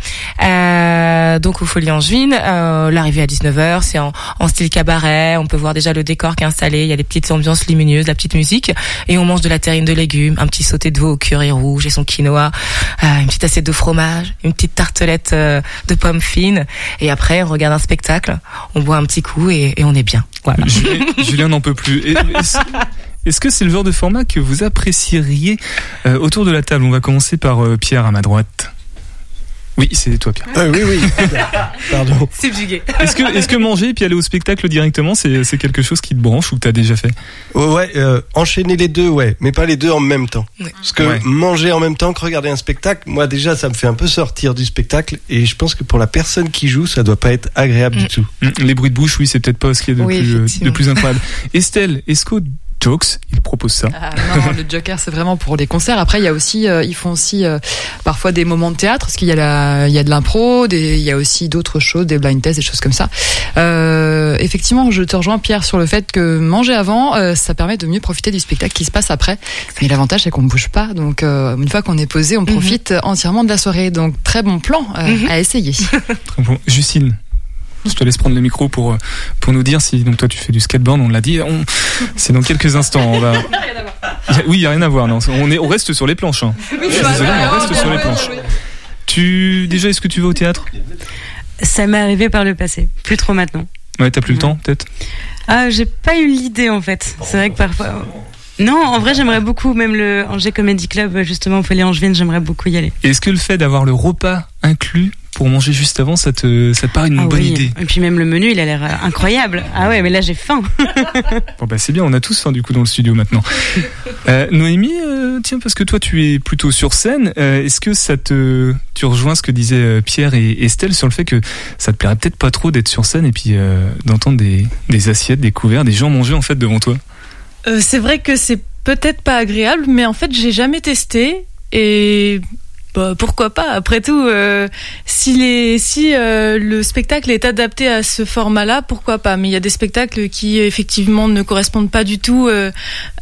G: Euh, donc aux Folies en Juin, euh, l'arrivée à 19h, c'est en, en style cabaret. On peut voir déjà le décor qui est installé. Il y a des petites ambiances lumineuses, la petite musique, et on mange de la terrine de légumes, un petit sauté de veau au curry rouge et son quinoa, euh, une petite assiette de fromage, une petite tartelette euh, de pommes fines, et après on regarde un spectacle, on boit un petit coup et, et on est bien. Voilà.
B: Julien- n'en peut plus. Et- est-ce que c'est le genre de format que vous apprécieriez euh, autour de la table? On va commencer par euh, Pierre à ma droite. Oui, c'est toi, Pierre.
D: Euh, oui, oui. Pardon.
G: Subjugué.
B: Est-ce que, est-ce que manger et puis aller au spectacle directement, c'est quelque chose qui te branche ou que t'as déjà fait?
D: Ouais, euh, enchaîner les deux, ouais, mais pas les deux en même temps. Parce que
B: Ouais.
D: manger en même temps que regarder un spectacle, moi déjà, ça me fait un peu sortir du spectacle, et je pense que pour la personne qui joue, ça doit pas être agréable du tout.
B: Mm, Les bruits de bouche, oui, c'est peut-être pas ce qu'il y a de,
C: Oui,
B: plus, de plus incroyable. Estelle, est-ce qu'au Jokes, il propose ça
C: Ah, non, le Joker, c'est vraiment pour les concerts. Après, il y a aussi, euh, ils font aussi euh, parfois des moments de théâtre, parce qu'il y a la, il y a de l'impro, des- il y a aussi d'autres choses, des blind tests, des choses comme ça. Euh, effectivement, je te rejoins Pierre sur le fait que manger avant, euh, ça permet de mieux profiter du spectacle qui se passe après. Mais l'avantage, c'est qu'on ne bouge pas, donc euh, une fois qu'on est posé, on profite entièrement de la soirée. Donc très bon plan euh, à essayer.
B: Très bon. Justine, je te laisse prendre le micro pour, euh, pour nous dire si donc toi tu fais du skateboard, on l'a dit. On- C'est dans quelques instants. On va... Il y a- oui, il n'y a rien à voir. Non. On, est, on reste sur les planches. hein. Je suis désolé, mais on reste sur les planches. Tu, déjà, est-ce que tu vas au théâtre?
L: Ça m'est arrivé par le passé, plus trop maintenant.
B: Ouais, t'as plus le temps, peut-être?
L: Ah, j'ai pas eu l'idée en fait. C'est vrai que parfois. Non, en vrai, j'aimerais beaucoup, même le Angers Comedy Club, justement, au Folie Angevine, j'aimerais beaucoup y aller.
B: Est-ce que le fait d'avoir le repas inclus pour manger juste avant, ça te, ça te paraît une
L: Ah
B: bonne
L: oui.
B: idée?
L: Et puis même le menu, il a l'air incroyable. Ah ouais, mais là j'ai faim.
B: Bon bah c'est bien, on a tous faim du coup dans le studio maintenant. Euh, Noémie, euh, tiens parce que toi tu es plutôt sur scène, euh, est-ce que ça te, tu rejoins ce que disaient Pierre et Estelle sur le fait que ça te plairait peut-être pas trop d'être sur scène et puis d'entendre des, des assiettes, des couverts, des gens manger en fait devant toi?
I: Euh, c'est vrai que c'est peut-être pas agréable, mais en fait, j'ai jamais testé et bah, pourquoi pas. Après tout, euh, si les si euh, le spectacle est adapté à ce format-là, pourquoi pas. Mais il y a des spectacles qui effectivement ne correspondent pas du tout euh,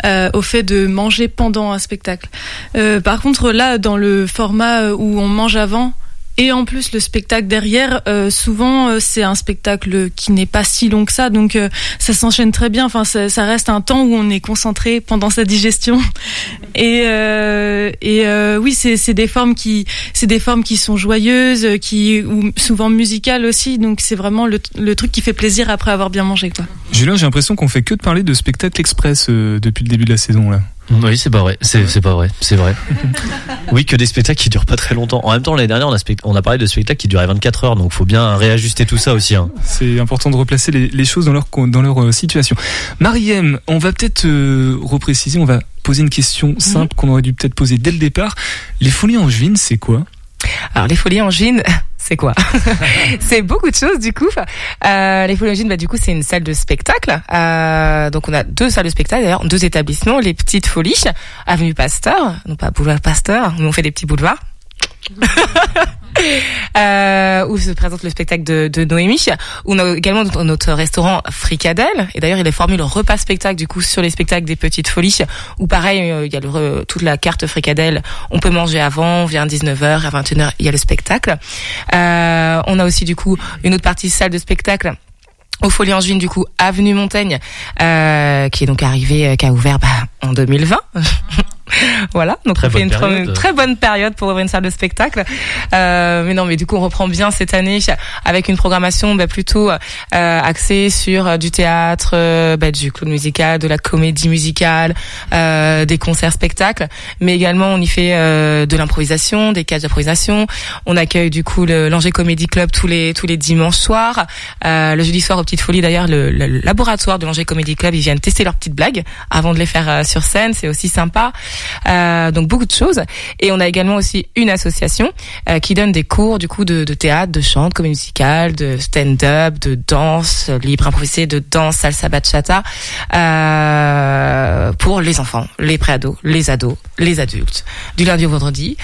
I: euh, au fait de manger pendant un spectacle. Euh, par contre, là, dans le format où on mange avant. Et en plus, le spectacle derrière, euh, souvent, euh, c'est un spectacle qui n'est pas si long que ça, donc euh, ça s'enchaîne très bien. Enfin, ça, ça reste un temps où on est concentré pendant sa digestion. Et, euh, et euh, oui, c'est des formes qui, c'est des formes qui sont joyeuses, qui ou souvent musicales aussi. Donc c'est vraiment le, le truc qui fait plaisir après avoir bien mangé, quoi.
B: Julien, j'ai l'impression qu'on fait que de parler de spectacle express euh, depuis le début de la saison là.
E: Oui, c'est pas vrai. C'est pas vrai. C'est vrai. oui, que des spectacles qui durent pas très longtemps. En même temps, l'année dernière, on a, spect- on a parlé de spectacles qui duraient 24 heures, donc faut bien réajuster tout ça aussi. Hein.
B: C'est important de replacer les, les choses dans leur, co- dans leur euh, situation. Mariem, on va peut-être euh, repréciser, on va poser une question simple qu'on aurait dû peut-être poser dès le départ. Les folies angevines, c'est quoi?
G: Alors les folies angines, c'est quoi C'est beaucoup de choses du coup. Euh, les folies bah, du coup c'est une salle de spectacle. Euh, donc on a deux salles de spectacle d'ailleurs, deux établissements, les petites folies, avenue Pasteur, non pas boulevard Pasteur, mais on fait des petits boulevards. euh, où se présente le spectacle de, Noémie, on a également notre, restaurant Fricadelle, et d'ailleurs il est formé le repas spectacle du coup sur les spectacles des petites folies, où pareil euh, il y a toute la carte Fricadelle, on peut manger avant, on vient à 19h, à 21h il y a le spectacle. Euh, on a aussi du coup une autre partie salle de spectacle au Folie Angevine du coup avenue Montaigne qui est donc arrivé qui a ouvert bah, en 2020 voilà donc
E: Très
G: on fait
E: bonne
G: une,
E: période.
G: très bonne période pour ouvrir une salle de spectacle. Euh, mais non mais du coup on reprend bien cette année avec une programmation bah, plutôt euh, axée sur euh, du théâtre euh, bah, du clown musical de la comédie musicale euh, des concerts spectacles. Mais également on y fait euh, de l'improvisation des cages d'improvisation. On accueille du coup le l'Angers Comedy Club tous les tous les dimanches soirs. Euh, le jeudi soir aux Petites Folies d'ailleurs le, le laboratoire de l'Angers Comedy Club ils viennent tester leurs petites blagues avant de les faire sur scène. C'est aussi sympa Euh, donc beaucoup de choses. Et on a également aussi une association euh, qui donne des cours du coup de, de théâtre, de chant, de comédie musicale, de stand-up, de danse libre improvisée, de danse salsa bachata euh, pour les enfants, les préados, les ados, les adultes, du lundi au vendredi.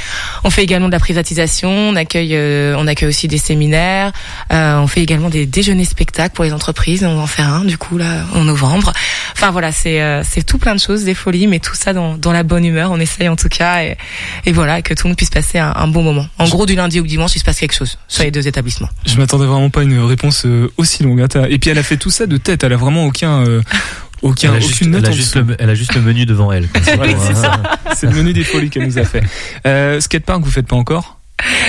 G: On fait également de la privatisation, on accueille, euh, on accueille aussi des séminaires, euh, on fait également des déjeuners spectacles pour les entreprises. On va en faire un du coup là en novembre. Enfin voilà, c'est euh, c'est tout plein de choses, des folies, mais tout ça dans, dans la bonne humeur. On essaye en tout cas et, et voilà que tout le monde puisse passer un, un bon moment. En gros, du lundi au dimanche, il se passe quelque chose sur les deux établissements.
B: Je m'attendais vraiment pas à une réponse euh, aussi longue. Et puis elle a fait tout ça de tête. Elle a vraiment aucun. euh, aucun,
E: Elle a, juste,
B: aucune note
E: elle a
B: en
E: juste
B: dessous.
E: le, elle a juste le menu devant elle.
B: c'est le menu des folies qu'elle nous a fait. Euh, skatepark, vous faites pas encore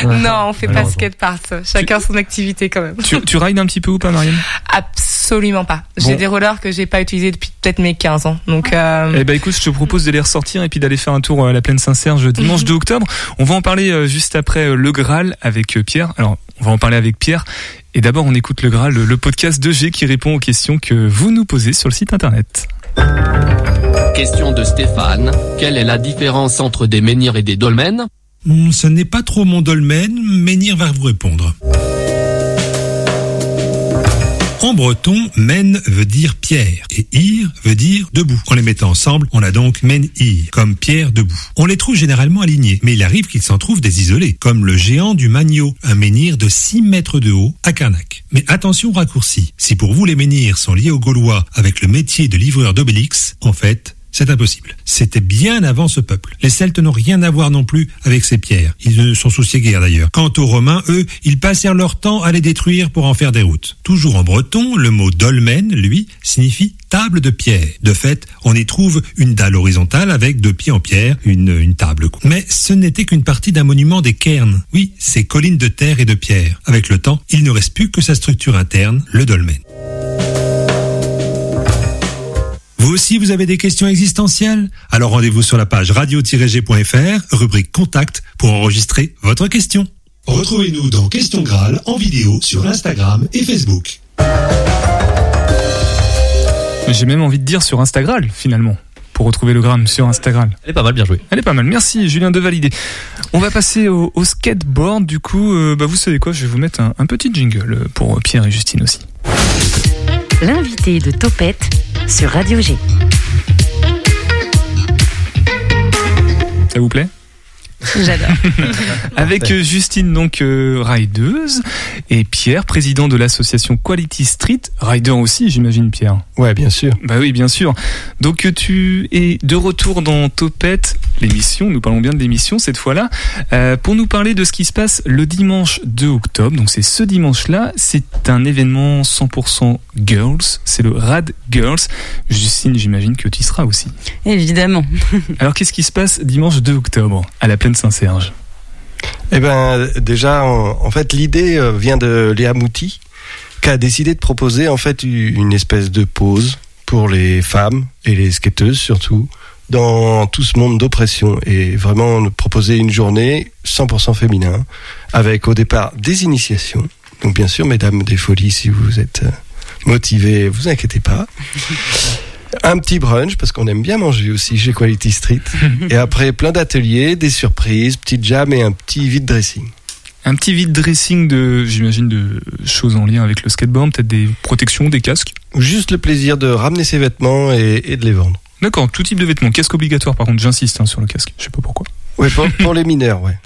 G: Non, on fait pas skatepark. Chacun son activité quand même.
B: tu, tu rides un petit peu ou pas, Marianne?
G: Absolument pas. J'ai
B: Bon.
G: des rollers que j'ai pas utilisés depuis peut-être mes 15 ans. Donc euh,
B: Eh ben écoute, je te propose de les ressortir et puis d'aller faire un tour à la plaine Saint-Serge dimanche 2 octobre. On va en parler euh, juste après euh, le Graal avec euh, Pierre. Alors, on va en parler avec Pierre. Et d'abord, on écoute le Graal, le, le podcast de G qui répond aux questions que vous nous posez sur le site internet.
M: Question de Stéphane. Quelle est la différence entre des menhirs et des dolmens?
N: Hmm, Ce n'est pas trop mon dolmen, Menhir va vous répondre. En breton, men veut dire pierre et ir veut dire debout. En les mettant ensemble, on a donc men-ir, comme pierre debout. On les trouve généralement alignés, mais il arrive qu'il s'en trouve des isolés, comme le géant du Magno, un menhir de 6 mètres de haut à Carnac. Mais attention au raccourci. Si pour vous les menhirs sont liés aux Gaulois avec le métier de livreur d'Obélix, en fait, c'est impossible. C'était bien avant ce peuple. Les Celtes n'ont rien à voir non plus avec ces pierres. Ils ne s'en souciaient guère d'ailleurs. Quant aux Romains, eux, ils passèrent leur temps à les détruire pour en faire des routes. Toujours en breton, le mot dolmen, lui, signifie table de pierre. De fait, on y trouve une dalle horizontale avec deux pieds en pierre, une, une table. Mais ce n'était qu'une partie d'un monument des cairns. Oui, ces collines de terre et de pierre. Avec le temps, il ne reste plus que sa structure interne, le dolmen. Vous aussi, vous avez des questions existentielles? Alors rendez-vous sur la page radio-g.fr, rubrique Contact, pour enregistrer votre question. Retrouvez-nous dans Question Graal en vidéo sur Instagram et Facebook.
B: J'ai même envie de dire sur Instagram, finalement. Pour retrouver le gramme sur Instagram.
E: Elle est pas mal, bien joué.
B: Elle est pas mal. Merci Julien de valider. On va passer au, au skateboard. Du coup, euh, bah, vous savez quoi? Je vais vous mettre un, un petit jingle pour Pierre et Justine aussi.
O: L'invité de Topette sur Radio G.
B: Ça vous plaît?
G: J'adore.
B: Avec euh, Justine, donc euh, rideuse, et Pierre, président de l'association Quality Street, rider aussi, j'imagine, Pierre.
D: Ouais, bien sûr.
B: Bah oui, bien sûr. Donc euh, tu es de retour dans Topette, l'émission, nous parlons bien de l'émission cette fois-là, euh, pour nous parler de ce qui se passe le dimanche 2 octobre. Donc c'est ce dimanche-là, c'est un événement 100% girls, c'est le Rad Girls. Justine, j'imagine que tu y seras aussi.
L: Évidemment.
B: Alors qu'est-ce qui se passe dimanche 2 octobre à la Saint-Serge
D: Eh ben, déjà, en, en fait, l'idée euh, vient de Léa Mouti, qui a décidé de proposer en fait une espèce de pause pour les femmes et les skateuses surtout dans tout ce monde d'oppression et vraiment de proposer une journée 100% féminin avec au départ des initiations. Donc bien sûr, mesdames des folies, si vous êtes euh, motivées, vous inquiétez pas. Un petit brunch parce qu'on aime bien manger aussi chez Quality Street. et après plein d'ateliers, des surprises, petite jam et un petit vide dressing.
B: Un petit vide dressing de, j'imagine, de choses en lien avec le skateboard, peut-être des protections, des casques.
D: Juste le plaisir de ramener ses vêtements et, et de les vendre.
B: D'accord, tout type de vêtements. Casque obligatoire, par contre, j'insiste hein, sur le casque. Je sais pas pourquoi.
D: Ouais, pour, pour les mineurs, ouais.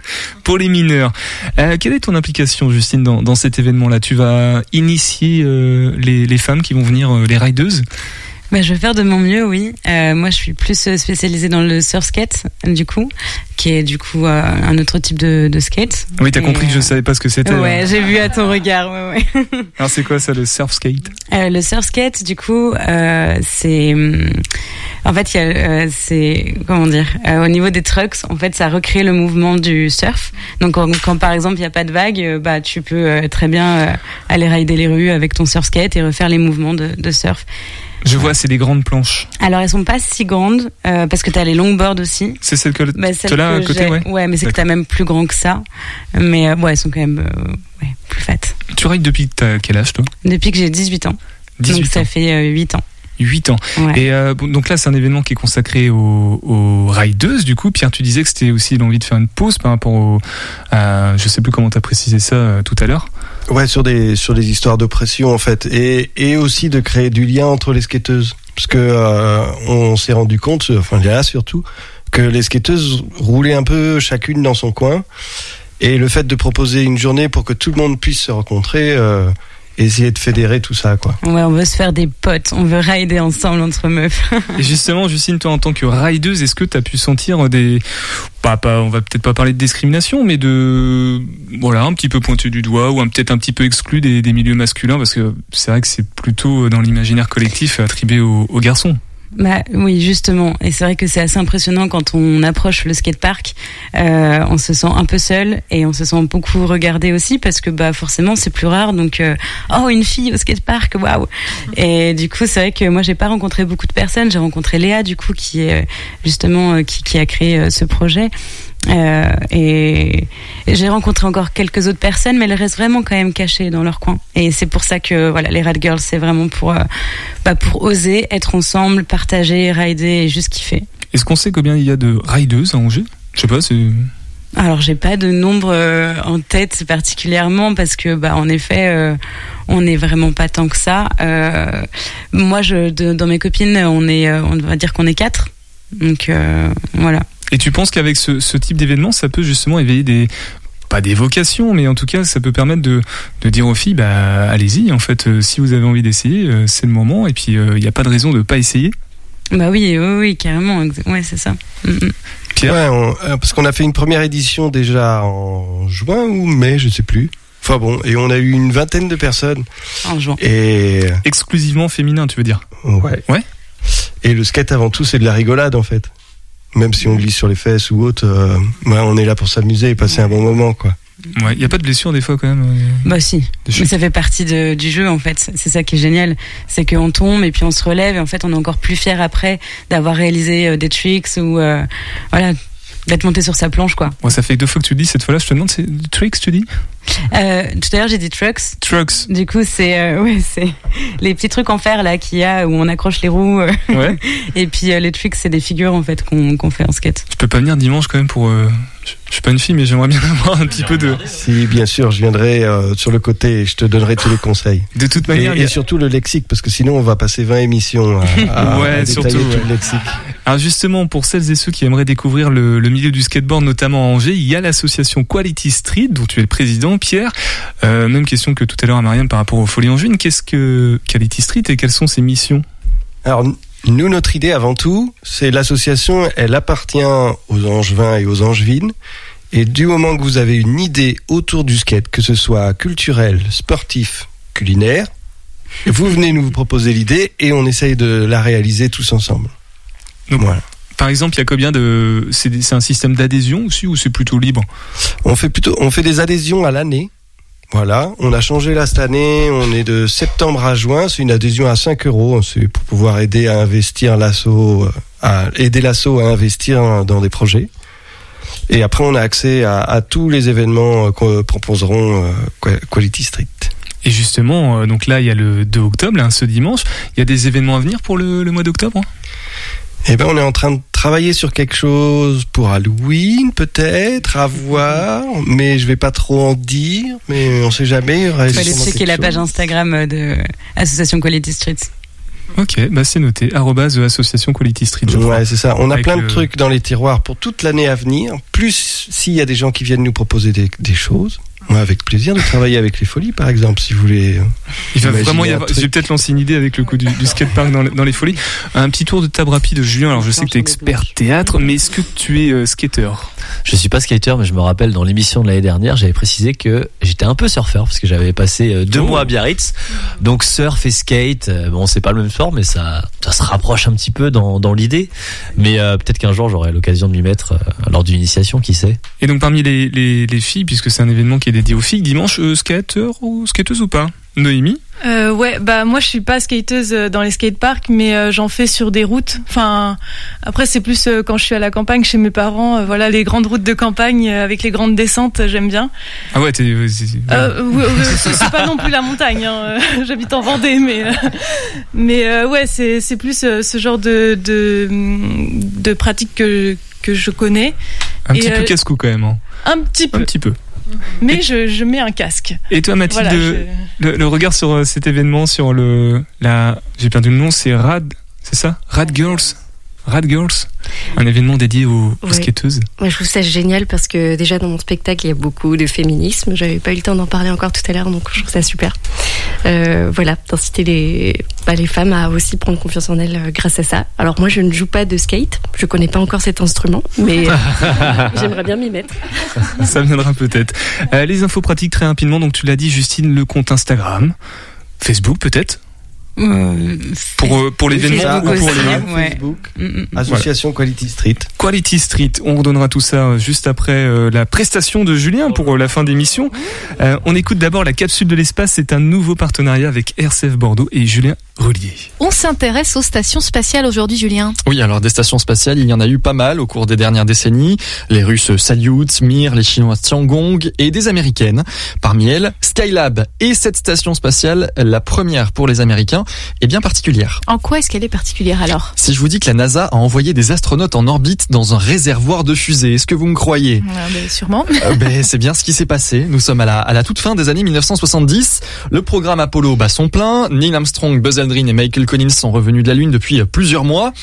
B: Pour les mineurs. Euh, quelle est ton implication, Justine, dans, dans cet événement-là? Tu vas initier euh, les, les femmes qui vont venir, euh, les rideuses?
L: Bah, je vais faire de mon mieux, oui. Euh, moi, je suis plus euh, spécialisée dans le surf skate, du coup, qui est du coup euh, un autre type de, de skate.
B: Oui, t'as compris que je savais pas ce que c'était.
L: Ouais,
B: hein.
L: j'ai vu à ton regard. Ouais, ouais.
B: Alors c'est quoi ça, le surf skate?
L: Euh, le surf skate, du coup, euh, c'est, hum, en fait, il euh, c'est, comment dire, euh, au niveau des trucks, en fait, ça recrée le mouvement du surf. Donc, quand, quand, par exemple il n'y a pas de vague, euh, bah, tu peux euh, très bien euh, aller rider les rues avec ton surf skate et refaire les mouvements de, de surf.
B: Je vois, c'est des grandes planches.
L: Alors, elles sont pas si grandes euh, parce que tu as les longboards aussi.
B: C'est celle que
L: Bah, celle
B: là à côté,
L: j'ai-
B: ouais.
L: mais c'est que t'as même plus grand que ça. Mais euh, ouais, elles sont quand même euh, ouais, plus fat.
B: Tu rides depuis que quel âge, toi?
L: Depuis que j'ai 18 ans.
B: 18
L: Donc ça
B: ans.
L: fait euh, 8 ans.
B: 8 ans.
L: Ouais.
B: Et euh, bon, donc là, c'est un événement qui est consacré aux, aux rideuses. Du coup, Pierre, tu disais que c'était aussi l'envie de faire une pause par rapport au. à- je sais plus comment tu as précisé ça euh, tout à l'heure.
D: Ouais, sur des sur des histoires d'oppression en fait, et et aussi de créer du lien entre les skateuses, parce que euh, on s'est rendu compte, enfin là surtout, que les skateuses roulaient un peu chacune dans son coin, et le fait de proposer une journée pour que tout le monde puisse se rencontrer, euh, essayer de fédérer tout ça quoi.
L: Ouais, on veut se faire des potes, on veut rider ensemble entre meufs.
B: Et justement, Justine, toi, en tant que rideuse, est-ce que tu as pu sentir des. Pas, pas, on va peut-être pas parler de discrimination, mais de. Voilà, un petit peu pointé du doigt ou un- peut-être un petit peu exclu des, des milieux masculins, parce que c'est vrai que c'est plutôt dans l'imaginaire collectif attribué aux, aux garçons.
L: Bah oui, justement. Et c'est vrai que c'est assez impressionnant quand on approche le skatepark. Euh, on se sent un peu seul et on se sent beaucoup regardé aussi parce que bah forcément c'est plus rare. Donc euh, oh une fille au skatepark, waouh. Et du coup c'est vrai que moi j'ai pas rencontré beaucoup de personnes. J'ai rencontré Léa du coup qui est euh, justement euh, qui, qui a créé euh, ce projet. Euh, et j'ai rencontré encore quelques autres personnes, mais elles restent vraiment quand même cachées dans leur coin. Et c'est pour ça que voilà, les Rad Girls, c'est vraiment pour euh, bah, pour oser être ensemble, partager, rider et juste kiffer.
B: Est-ce qu'on sait combien il y a de rideuses à Angers? Je sais pas, c'est.
L: Alors j'ai pas de nombre euh, en tête particulièrement parce que bah en effet euh, on n'est vraiment pas tant que ça. Euh, moi je de- dans mes copines on est on va dire qu'on est quatre. Donc euh, voilà.
B: Et tu penses qu'avec ce, ce type d'événement, ça peut justement éveiller des pas des vocations, mais en tout cas, ça peut permettre de, de dire aux filles, bah allez-y. En fait, euh, si vous avez envie d'essayer, euh, c'est le moment. Et puis, il n'y a pas de raison de pas essayer.
L: Bah oui oui, oui carrément ouais c'est ça. Mm, mm.
D: Ouais, on- euh, parce qu'on a fait une première édition déjà en juin ou mai, je sais plus. Enfin bon, et on a eu une vingtaine de personnes.
L: En juin.
D: Et
B: exclusivement féminin, tu veux dire?
D: Ouais.
B: Ouais.
D: Et le skate avant tout, c'est de la rigolade en fait. Même si on glisse sur les fesses ou autre, euh, ouais, on est là pour s'amuser et passer un bon moment quoi.
B: Ouais, il n'y a pas de blessure des fois quand même. euh,
L: Bah si, mais ça fait partie de- du jeu en fait. C'est ça qui est génial, c'est qu'on tombe et puis on se relève et en fait on est encore plus fier après d'avoir réalisé euh, des tricks ou euh, voilà d'être monté sur sa planche quoi.
B: Moi, ça fait deux fois que tu le dis. Cette fois-là, je te demande, c'est tricks, tu dis
L: Euh, tout à l'heure j'ai dit trucks.
B: Trucks.
L: Du coup c'est euh, ouais c'est les petits trucs en fer là qu'il y a où on accroche les roues. euh,
B: Ouais.
L: et puis les tricks c'est des figures en fait qu'on qu'on fait en skate.
B: Je peux pas venir dimanche quand même pour. Je, suis pas une fille, mais j'aimerais bien avoir un petit peu de.
D: Si, bien sûr, je viendrai euh, sur le côté et je te donnerai tous les conseils.
B: De toute manière,
D: et,
B: a-
D: surtout le lexique, parce que sinon on va passer 20 émissions à, à-
B: ouais,
D: à
B: surtout.
D: détailler tout
B: ouais.
D: le lexique.
B: Alors justement, pour celles et ceux qui aimeraient découvrir le, le milieu du skateboard, notamment à Angers, il y a l'association Quality Street, dont tu es le président, Pierre. Euh, même question que tout à l'heure à Marianne par rapport aux Folies Angevines. Qu'est-ce que Quality Street et quelles sont ses missions?
D: Alors, nous, notre idée avant tout, c'est l'association, elle appartient aux Angevins et aux Angevines. Et du moment que vous avez une idée autour du skate, que ce soit culturel, sportif, culinaire, vous venez nous proposer l'idée et on essaye de la réaliser tous ensemble.
B: Donc,
D: Voilà.
B: Par exemple, il y a combien de c'est un système d'adhésion aussi ou c'est plutôt libre?
D: On fait plutôt, on fait des adhésions à l'année. Voilà, on a changé là cette année, on est de septembre à juin, c'est une adhésion à 5 euros, c'est pour pouvoir aider à investir l'assaut, euh, à aider l'assaut à investir dans des projets. Et après, on a accès à, à tous les événements euh, que proposeront euh, Qua- Quality Street.
B: Et justement, donc là, il y a le 2 octobre, là, ce dimanche. Il y a des événements à venir pour le, le mois d'octobre hein?
D: Eh ben, on est en train de travailler sur quelque chose pour Halloween, peut-être, à voir, mais je vais pas trop en dire, mais on sait jamais. il
L: fallait
D: sûrement
L: checker la page Instagram euh, de Association Quality Street.
B: Ok, bah c'est noté. Arrobase euh, association Quality Street. je.
D: Ouais, c'est ça. On a
B: Avec
D: plein de
B: le-
D: trucs dans les tiroirs pour toute l'année à venir. Plus s'il y a des gens qui viennent nous proposer des, des choses. Avec plaisir de travailler avec les folies, par exemple, si vous voulez. euh,
B: Il va vraiment y avoir. vais peut-être lancer une idée avec le coup du, du skatepark dans, le- dans les folies. Un petit tour de table rapide, Julien. Alors, je sais que tu es expert théâtre, mais est-ce que tu es euh, skater
E: Je suis pas skater, mais je me rappelle dans l'émission de l'année dernière, j'avais précisé que j'étais un peu surfeur parce que j'avais passé euh, deux
B: Oh.
E: mois à Biarritz. Donc surf et skate, euh, bon c'est pas le même sport, mais ça ça se rapproche un petit peu dans, dans l'idée. Mais euh, peut-être qu'un jour j'aurai l'occasion de m'y mettre euh, lors d'une initiation, qui sait.
B: Et donc, parmi les, les, les filles, puisque c'est un événement qui est dédié aux filles, dimanche, euh, skater ou skateuse ou pas? Noémie?
I: Euh, ouais, bah moi je suis pas skateuse euh, dans les skateparks, mais euh, j'en fais sur des routes. Enfin, après c'est plus euh, quand je suis à la campagne chez mes parents. voilà, les grandes routes de campagne avec les grandes descentes, j'aime bien.
B: Ah ouais, t'es. euh, c'est-
I: pas non plus la montagne. hein, J'habite en Vendée, mais euh, mais euh, ouais, c'est c'est plus ce genre de de de pratique que que je connais.
B: Un
I: Et,
B: petit peu casse-cou quand même. hein.
I: Un petit peu.
B: Un petit peu.
I: Mais je je mets un casque.
B: Et toi, Mathilde,
I: Voilà, je-
B: le, le regard sur euh, cet événement, sur le. La, J'ai perdu le nom, c'est Rad. C'est ça? Rad Girls? Rad Girls Un événement dédié aux, aux
A: Ouais.
B: skateuses.
A: Moi, je trouve ça génial parce que déjà dans mon spectacle, il y a beaucoup de féminisme. J'avais pas eu le temps d'en parler encore tout à l'heure, donc je trouve ça super. Euh, voilà, d'inciter les, bah, les femmes à aussi prendre confiance en elles euh, grâce à ça. Alors moi, je ne joue pas de skate. Je connais pas encore cet instrument, mais j'aimerais bien m'y mettre.
B: Ça viendra peut-être. Euh, les infos pratiques très rapidement. Donc, tu l'as dit, Justine, le compte Instagram. Facebook peut-être euh, pour l'événement
D: Facebook
B: ou pour les
D: ouais. Facebook, Association Quality Street.
B: Quality Street. On redonnera tout ça euh, juste après euh, la prestation de Julien pour euh, la fin d'émission. Euh, on écoute d'abord la capsule de l'espace. C'est un nouveau partenariat avec RCF Bordeaux et Julien
P: On s'intéresse aux stations spatiales aujourd'hui, Julien.
Q: Oui, alors des stations spatiales, il y en a eu pas mal au cours des dernières décennies. Les Russes Salyut, Mir, les Chinois Tiangong et des Américaines. Parmi elles, Skylab. Et cette station spatiale, la première pour les Américains, est bien particulière.
P: En quoi est-ce qu'elle est particulière alors?
Q: Si je vous dis que la NASA a envoyé des astronautes en orbite dans un réservoir de fusées, est-ce que vous me croyez?
I: Ah,
P: ben, Sûrement.
Q: Euh, ben, c'est bien ce qui s'est passé. Nous sommes à la, à la toute fin des années 1970. Le programme Apollo bat son plein. Neil Armstrong, Buzz Aldrin et Michael Collins sont revenus de la Lune depuis plusieurs mois.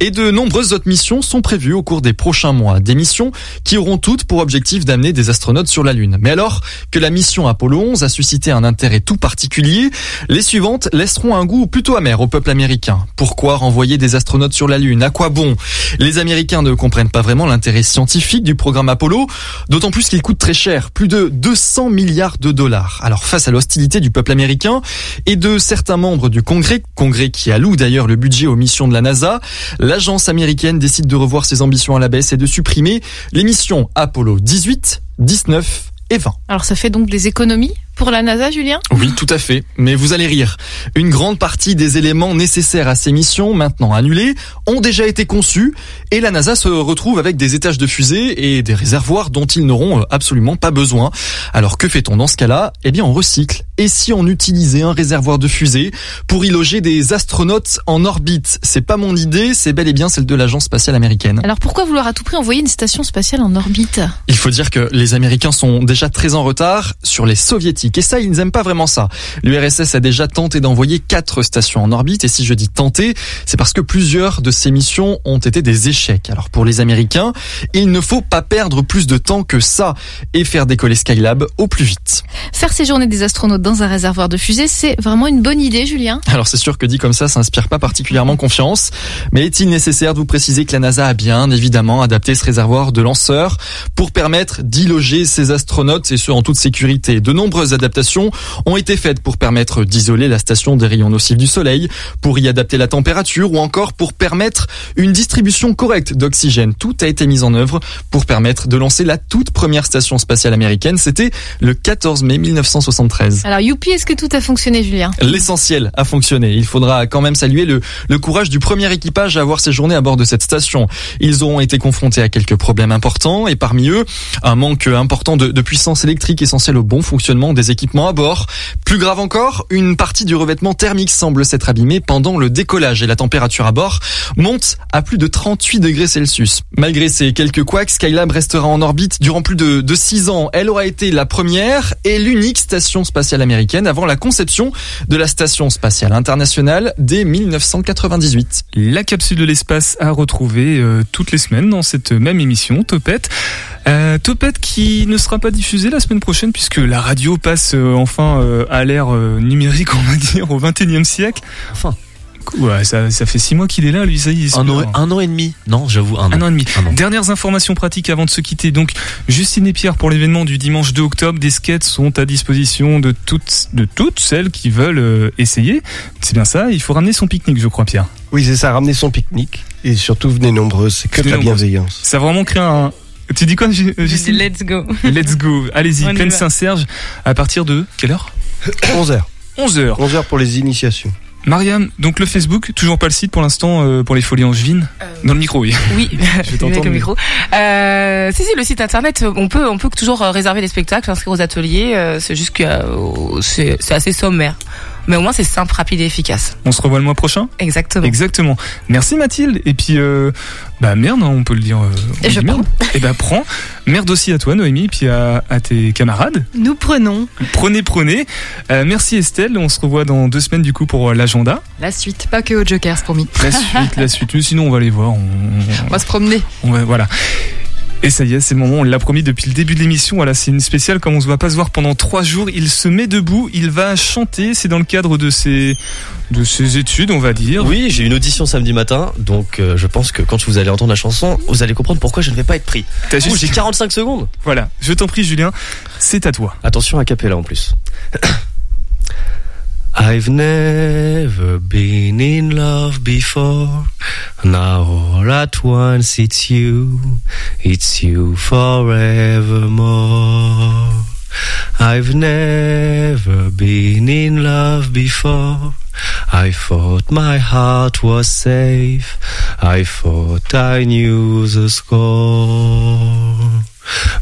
Q: Et de nombreuses autres missions sont prévues au cours des prochains mois. Des missions qui auront toutes pour objectif d'amener des astronautes sur la Lune. Mais alors que la mission Apollo 11 a suscité un intérêt tout particulier, les suivantes laisseront un goût plutôt amer au peuple américain. Pourquoi renvoyer des astronautes sur la Lune? À quoi bon? Les Américains ne comprennent pas vraiment l'intérêt scientifique du programme Apollo, d'autant plus qu'il coûte très cher, plus de 200 milliards de dollars. Alors face à l'hostilité du peuple américain et de certains membres du Congrès, Congrès qui alloue d'ailleurs le budget aux missions de la NASA, l'agence américaine décide de revoir ses ambitions à la baisse et de supprimer les missions Apollo 18, 19 et 20.
P: Alors ça fait donc des économies pour la NASA, Julien
Q: Oui, tout à fait. Mais vous allez rire. Une grande partie des éléments nécessaires à ces missions, maintenant annulées, ont déjà été conçus et la NASA se retrouve avec des étages de fusées et des réservoirs dont ils n'auront euh, absolument pas besoin. Alors que fait-on dans ce cas-là? Eh bien, on recycle. Et si on utilisait un réservoir de fusées pour y loger des astronautes en orbite? C'est pas mon idée, c'est bel et bien celle de l'agence spatiale américaine.
P: Alors pourquoi vouloir à tout prix envoyer une station spatiale en orbite?
Q: Il faut dire que les Américains sont déjà très en retard sur les Soviétiques. Et ça, ils n'aiment pas vraiment ça. L'URSS a déjà tenté d'envoyer quatre stations en orbite. Et si je dis tenter, c'est parce que plusieurs de ces missions ont été des échecs. Alors pour les Américains, il ne faut pas perdre plus de temps que ça et faire décoller Skylab au plus vite.
P: Faire séjourner des astronautes dans un réservoir de fusée, c'est vraiment une bonne idée, Julien
Q: Alors c'est sûr que dit comme ça, ça inspire pas particulièrement confiance. Mais est-il nécessaire de vous préciser que la NASA a bien évidemment adapté ce réservoir de lanceurs pour permettre d'y loger ses astronautes et ce en toute sécurité? De nombreuses adaptations ont été faites pour permettre d'isoler la station des rayons nocifs du Soleil, pour y adapter la température ou encore pour permettre une distribution correcte d'oxygène. Tout a été mis en œuvre pour permettre de lancer la toute première station spatiale américaine. C'était le 14 mai 1973.
P: Alors youpi, est-ce que tout a fonctionné, Julien?
Q: L'essentiel a fonctionné. Il faudra quand même saluer le, le courage du premier équipage à avoir séjourné à bord de cette station. Ils auront été confrontés à quelques problèmes importants et parmi eux, un manque important de, de puissance électrique essentielle au bon fonctionnement des équipements à bord. Plus grave encore, une partie du revêtement thermique semble s'être abîmée pendant le décollage et la température à bord monte à plus de 38 degrés Celsius. Malgré ces quelques couacs, Skylab restera en orbite durant plus de, de 6 ans. Elle aura été la première et l'unique station spatiale américaine avant la conception de la station spatiale internationale dès 1998.
B: La capsule de l'espace à retrouver euh, toutes les semaines dans cette même émission, Topette. Euh, Topette qui ne sera pas diffusée la semaine prochaine puisque la radio passe euh, enfin euh, à l'ère euh, numérique, on va dire, au 21e siècle.
E: Enfin.
B: Ouais, ça, ça fait six mois qu'il est là, lui, ça y est.
E: Un an, un an et demi. Non, j'avoue, un an.
B: Un an et demi. Dernières informations pratiques avant de se quitter. Donc, Justine et Pierre, pour l'événement du dimanche 2 octobre, des skates sont à disposition de toutes, de toutes celles qui veulent euh, essayer. C'est bien ça. Il faut ramener son pique-nique, je crois, Pierre.
D: Oui, c'est ça, ramener son pique-nique. Et surtout, venez nombreuses, c'est que de la bienveillance.
B: Ça a vraiment créé un. Tu dis quoi, euh, Justine
L: Let's go.
B: Let's go. Allez-y,
L: On
B: pleine. Saint-Serge. À partir de quelle heure
D: 11h.
B: 11h.
D: 11h pour les initiations.
B: Mariam, donc le Facebook, toujours pas le site pour l'instant euh, pour les folies angevines Dans le micro, oui.
G: Oui,
B: je vais
G: avec le micro. Euh, si si, le site internet, on peut on peut toujours euh, réserver des spectacles, s'inscrire aux ateliers. euh, c'est juste que euh, c'est assez sommaire, mais au moins c'est simple, rapide et efficace.
B: On se revoit le mois prochain?
G: Exactement.
B: Exactement. Merci Mathilde. Et puis, euh, bah merde, hein, on peut le dire. euh,
I: Et je
B: dit merde. Et bah prends. Merde aussi à toi Noémie, puis à, à tes camarades.
I: Nous prenons
B: Prenez, prenez. Euh, merci Estelle. On se revoit dans deux semaines du coup pour euh, l'agenda.
C: La suite, pas que aux Jokers, promis.
B: La suite, la suite. Mais sinon, on va les voir. On,
C: On va se promener.
B: on va, voilà. Et ça y est, c'est le moment, on l'a promis depuis le début de l'émission. Voilà, c'est une spéciale, comme on se va pas se voir pendant trois jours. Il se met debout, il va chanter. C'est dans le cadre de ses, de ses études, on va dire.
E: Oui, j'ai une audition samedi matin, donc euh, je pense que quand vous allez entendre la chanson, vous allez comprendre pourquoi je ne vais pas être pris.
B: T'as juste-
E: J'ai 45 secondes.
B: Voilà, je t'en prie, Julien, c'est à toi.
E: Attention à capella en plus. I've never been in love before. Now all at once it's you. It's you forevermore. I've never been in love before. I thought my heart was safe. I thought I knew the score.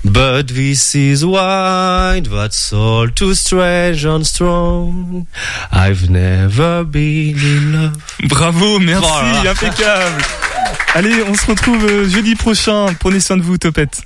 E: But this is wine that's all too strange and strong. I've never been in love.
B: Bravo, merci,
E: Voilà.
B: impeccable. Allez, on se retrouve euh, jeudi prochain. Prenez soin de vous, Topette.